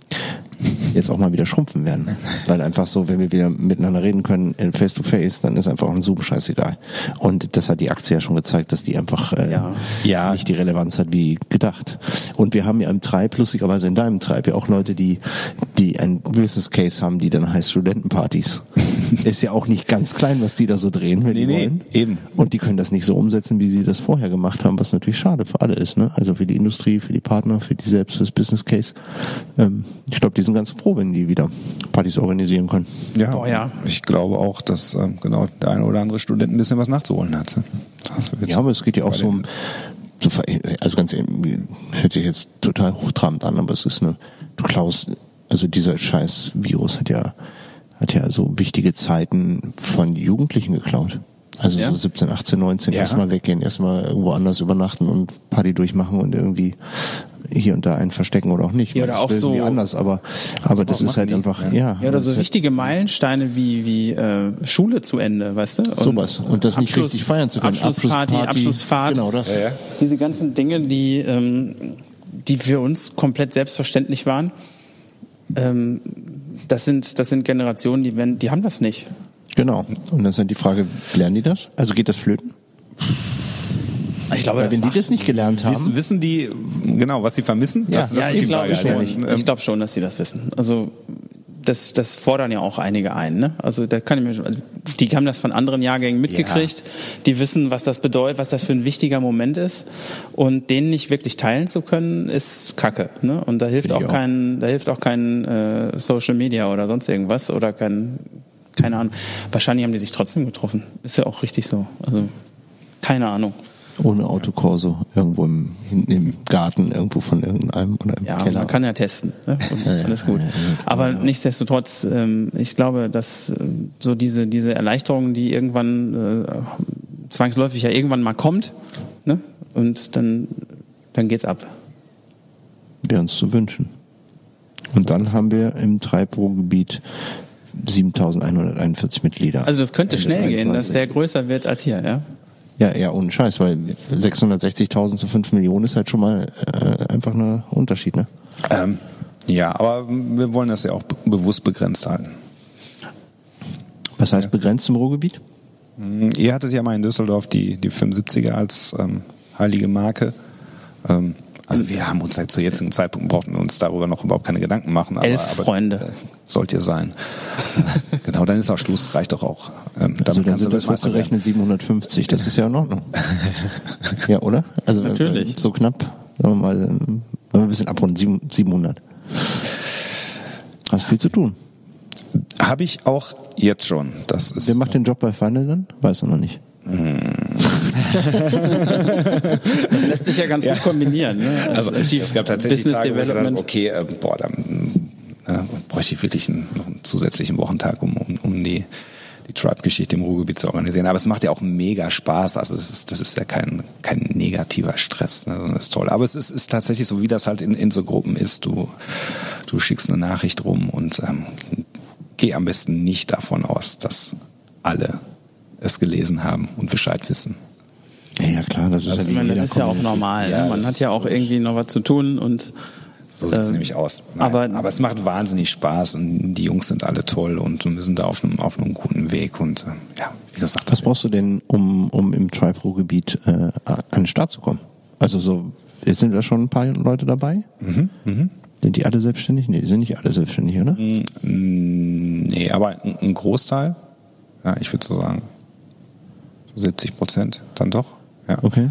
jetzt auch mal wieder schrumpfen werden. Weil einfach so, wenn wir wieder miteinander reden können, face to face, dann ist einfach ein Zoom scheißegal. Und das hat die Aktie ja schon gezeigt, dass die einfach äh, Ja. Ja. nicht die Relevanz hat wie gedacht. Und wir haben ja im Tribe, lustigerweise in deinem Tribe, ja auch Leute, die, die ein Business Case haben, die dann heißt Studentenpartys. ist ja auch nicht ganz klein, was die da so drehen, wenn Nee, die nee, wollen. eben. Und die können das nicht so umsetzen, wie sie das vorher gemacht haben, was natürlich schade für alle ist, ne? Also für die Industrie, für die Partner, für die selbst, fürs Business Case. Ähm, ich glaube, die sind ganz froh, wenn die wieder Partys organisieren können. Ja, Boah, ja. ich glaube auch, dass ähm, genau der eine oder andere Student ein bisschen was nachzuholen hat. Ja, aber es geht ja auch so um, so, also ganz ehrlich, hört sich jetzt total hochtrabend an, aber es ist eine, du klaust, also dieser scheiß Virus hat ja, hat ja so wichtige Zeiten von Jugendlichen geklaut. Also Ja. so 17, 18, 19 Ja. erstmal weggehen, erstmal irgendwo anders übernachten und Party durchmachen und irgendwie hier und da einen verstecken oder auch nicht. Ja, oder das auch so- die anders, aber, aber das ist halt die, einfach, ja. ja. Ja, oder das so halt wichtige Meilensteine wie, wie äh, Schule zu Ende, weißt du? Und Sowas. Und das nicht richtig feiern zu können. Abschlussparty, Abschlussparty, Abschlussfahrt. genau das. Ja, ja. Diese ganzen Dinge, die, ähm, die für uns komplett selbstverständlich waren, ähm, das sind, das sind Generationen, die, wenn, die haben das nicht. Genau. Und dann ist halt die Frage, lernen die das? Also geht das flöten? Ich glaube, Weil das wenn die das nicht gelernt haben, Wissen, wissen die genau, was sie vermissen? Ja. das, das ja, ist ich die glaube Frage. schon. Ähm, Ich glaube schon, dass sie das wissen. Also das, das fordern ja auch einige ein. Ne? Also da kann ich mir, schon- also die haben das von anderen Jahrgängen mitgekriegt. Die wissen, was das bedeutet, was das für ein wichtiger Moment ist. Und den nicht wirklich teilen zu können, ist Kacke. Ne? Und da hilft auch ich auch. kein, da hilft auch kein äh, Social Media oder sonst irgendwas oder kein, keine Ahnung. Wahrscheinlich haben die sich trotzdem getroffen. Ist ja auch richtig so. Also keine Ahnung. Ohne Autokorso irgendwo im, hinten im Garten irgendwo von irgendeinem oder im Ja, Keller. man kann ja testen. Ne? Alles gut. Aber nichtsdestotrotz, ähm, ich glaube, dass äh, so diese, diese Erleichterung, die irgendwann äh, zwangsläufig ja irgendwann mal kommt, ne? und dann, dann geht's ab. Wäre uns zu wünschen. Und dann haben wir im Treibruhrgebiet 7141 Mitglieder. Also das könnte schnell gehen, dass 21. der größer wird als hier, ja? Ja, ja, ohne Scheiß, weil 660.000 zu 5 Millionen ist halt schon mal äh, einfach ein Unterschied, ne? ähm, ja, aber wir wollen das ja auch be- bewusst begrenzt halten. Was heißt begrenzt im Ruhrgebiet? Ihr hattet ja mal in Düsseldorf die, die 75er als ähm, heilige Marke. Ähm, also wir haben uns halt zu jetzigen Zeitpunkt brauchten wir uns darüber noch überhaupt keine Gedanken machen. Aber, Elf aber, Freunde. Äh, sollt ihr sein. genau, dann ist auch Schluss, reicht doch auch. Ähm, Also dann kannst sind du das hochgerechnet 750, das ist ja in Ordnung. ja, oder? Also äh, Natürlich. so knapp, sagen wir mal, äh, wenn wir ein bisschen abrunden, sieben- 700. Hast viel zu tun. Habe ich auch jetzt schon. Das ist Wer macht den Job bei Final dann? Weiß er noch nicht. Das lässt sich ja ganz gut kombinieren. Ne? Also Chief es gab tatsächlich Business Tage, wo ich gesagt Development. okay, äh, boah, dann äh, bräuchte ich wirklich einen, noch einen zusätzlichen Wochentag, um, um, um die, die Tribe-Geschichte im Ruhrgebiet zu organisieren. Aber es macht ja auch mega Spaß. Also das ist, das ist ja kein, kein negativer Stress, ne? sondern ist toll. Aber es ist, ist tatsächlich so, wie das halt in, in so Gruppen ist. Du, du schickst eine Nachricht rum und ähm, geh am besten nicht davon aus, dass alle es gelesen haben und Bescheid wissen. Ja, ja klar, das ist Ich ja wie meine, das ist ja auch normal. Ja, ne? Man hat ja auch irgendwie noch was zu tun und So sieht's Ähm, nämlich aus. aber- aber, aber es macht wahnsinnig Spaß und die Jungs sind alle toll und wir sind da auf einem, auf einem guten Weg und äh, ja, wie gesagt. Was brauchst du denn, um, um im Tribe-Ruhrgebiet äh, an den Start zu kommen? Also so, jetzt sind da schon ein paar Leute dabei. Mhm, Sind die alle selbstständig? Nee, die sind nicht alle selbstständig, oder? Mm, Nee, aber ein, ein Großteil, ja, ich würde so sagen, so 70 Prozent dann doch. Ja. Okay.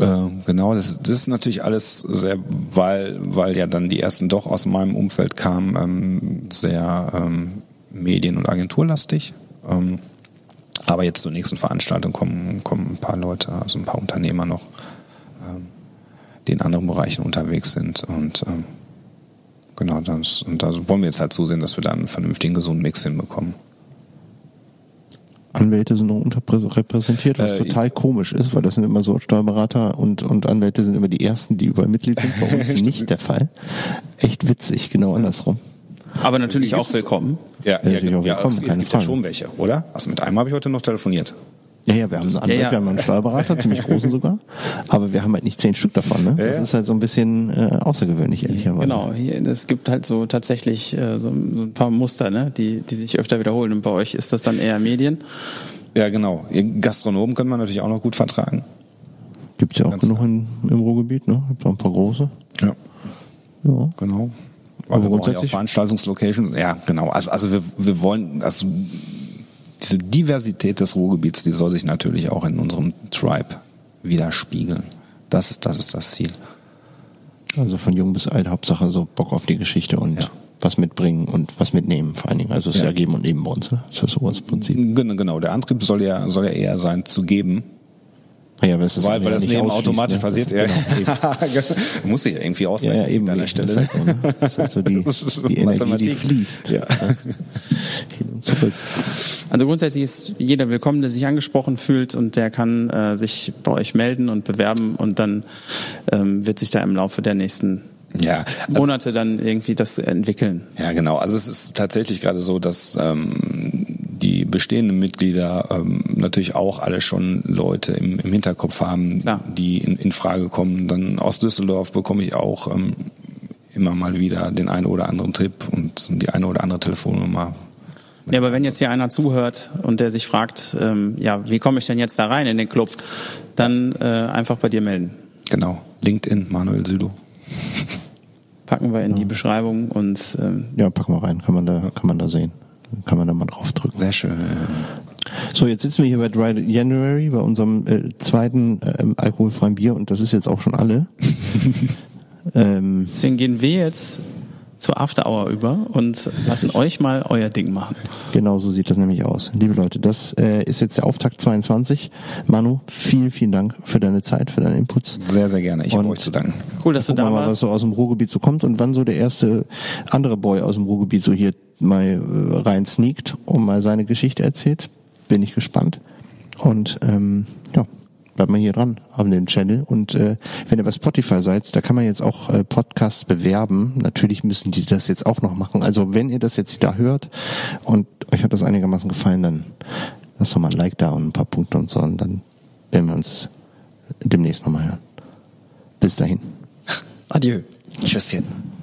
Ähm, genau, das, das ist natürlich alles sehr, weil, weil ja dann die ersten doch aus meinem Umfeld kamen, ähm, sehr ähm, medien- und agenturlastig. Ähm, aber jetzt zur nächsten Veranstaltung kommen, kommen ein paar Leute, also ein paar Unternehmer noch, ähm, die in anderen Bereichen unterwegs sind. Und ähm, genau, das, und da wollen wir jetzt halt zusehen, dass wir da einen vernünftigen, gesunden Mix hinbekommen. Anwälte sind noch unterrepräsentiert, was Äh, total komisch ist, weil das sind immer so Steuerberater und, und Anwälte sind immer die ersten, die überall Mitglied sind. Bei uns nicht der Fall. Echt witzig, genau andersrum. aber natürlich auch Gibt's- willkommen. Ja, Ja, natürlich auch ja, willkommen, es, es keine gibt ja Frage. schon welche, oder? Also mit einem habe ich heute noch telefoniert. Ja, ja, wir haben einen Anwalt, ja. wir haben einen Steuerberater, ziemlich großen sogar, aber wir haben halt nicht zehn Stück davon. Ne? Das ja. ist halt so ein bisschen äh, außergewöhnlich, ehrlicherweise. Genau, hier, es gibt halt so tatsächlich äh, so, so ein paar Muster, ne, die, die sich öfter wiederholen. Und bei euch ist das dann eher Medien. Ja, genau. Gastronomen können wir natürlich auch noch gut vertragen. Gibt's ja auch Ganz genug in, im Ruhrgebiet, ne? Gibt auch ein paar große. Ja. Ja. Genau. Aber Aber wir brauchen ja auch grundsätzlich- Veranstaltungslocations. Ja, genau. Also, also wir, wir wollen, also diese Diversität des Ruhrgebiets, die soll sich natürlich auch in unserem Tribe widerspiegeln. Das ist, das ist das Ziel. Also von jung bis alt, Hauptsache so Bock auf die Geschichte und Ja. was mitbringen und was mitnehmen vor allen Dingen. Also es ist Ja. ja geben und nehmen bei uns. Ne? Das ist so das Prinzip. Genau, genau. Der Antrieb soll ja, soll ja eher sein, zu geben. Ja, aber es ist weil, weil das ausschließt, automatisch ne? passiert. Das, Ja, Muss ich ja irgendwie ausrechnen ja, eben. an der Das Stelle. ist halt so, ne? Das ist halt so die, Das ist die Energie, die fließt. Ja. Hin und zurück. Also grundsätzlich ist jeder willkommen, der sich angesprochen fühlt und der kann äh, sich bei euch melden und bewerben und dann ähm, wird sich da im Laufe der nächsten Ja, also, Monate dann irgendwie das entwickeln. ja, genau. Also es ist tatsächlich gerade so, dass ähm, die bestehenden Mitglieder ähm, natürlich auch alle schon Leute im, im Hinterkopf haben, Klar. die in, in Frage kommen. Dann aus Düsseldorf bekomme ich auch ähm, immer mal wieder den einen oder anderen Tipp und die eine oder andere Telefonnummer. Ja, aber wenn jetzt hier einer zuhört und der sich fragt, ähm, ja, wie komme ich denn jetzt da rein in den Club, dann äh, einfach bei dir melden. Genau. LinkedIn, Manuel Südo. Packen wir in die Beschreibung und ähm, Ja, packen wir rein, kann man da, kann man da sehen. Kann man da mal draufdrücken. Sehr schön. So, jetzt sitzen wir hier bei Dry January, bei unserem äh, zweiten äh, alkoholfreien Bier und das ist jetzt auch schon alle. ähm, deswegen gehen wir jetzt zur After Hour über und lassen euch mal euer Ding machen. Genau so sieht das nämlich aus. Liebe Leute, das äh, ist jetzt der Auftakt 22. Manu, vielen, vielen Dank für deine Zeit, für deine Inputs. Sehr, sehr gerne. Ich habe euch zu danken. Cool, dass du da wir mal, was warst. so aus dem Ruhrgebiet so kommt und wann so der erste andere Boy aus dem Ruhrgebiet so hier mal äh, rein sneakt und mal seine Geschichte erzählt. Bin ich gespannt. Und ähm, ja, bleibt mal hier dran an dem Channel. Und äh, wenn ihr bei Spotify seid, da kann man jetzt auch äh, Podcasts bewerben. Natürlich müssen die das jetzt auch noch machen. Also wenn ihr das jetzt da hört und euch hat das einigermaßen gefallen, dann lasst doch mal ein Like da und ein paar Punkte und so. Und dann werden wir uns demnächst nochmal hören. Bis dahin. Adieu. Tschüsschen.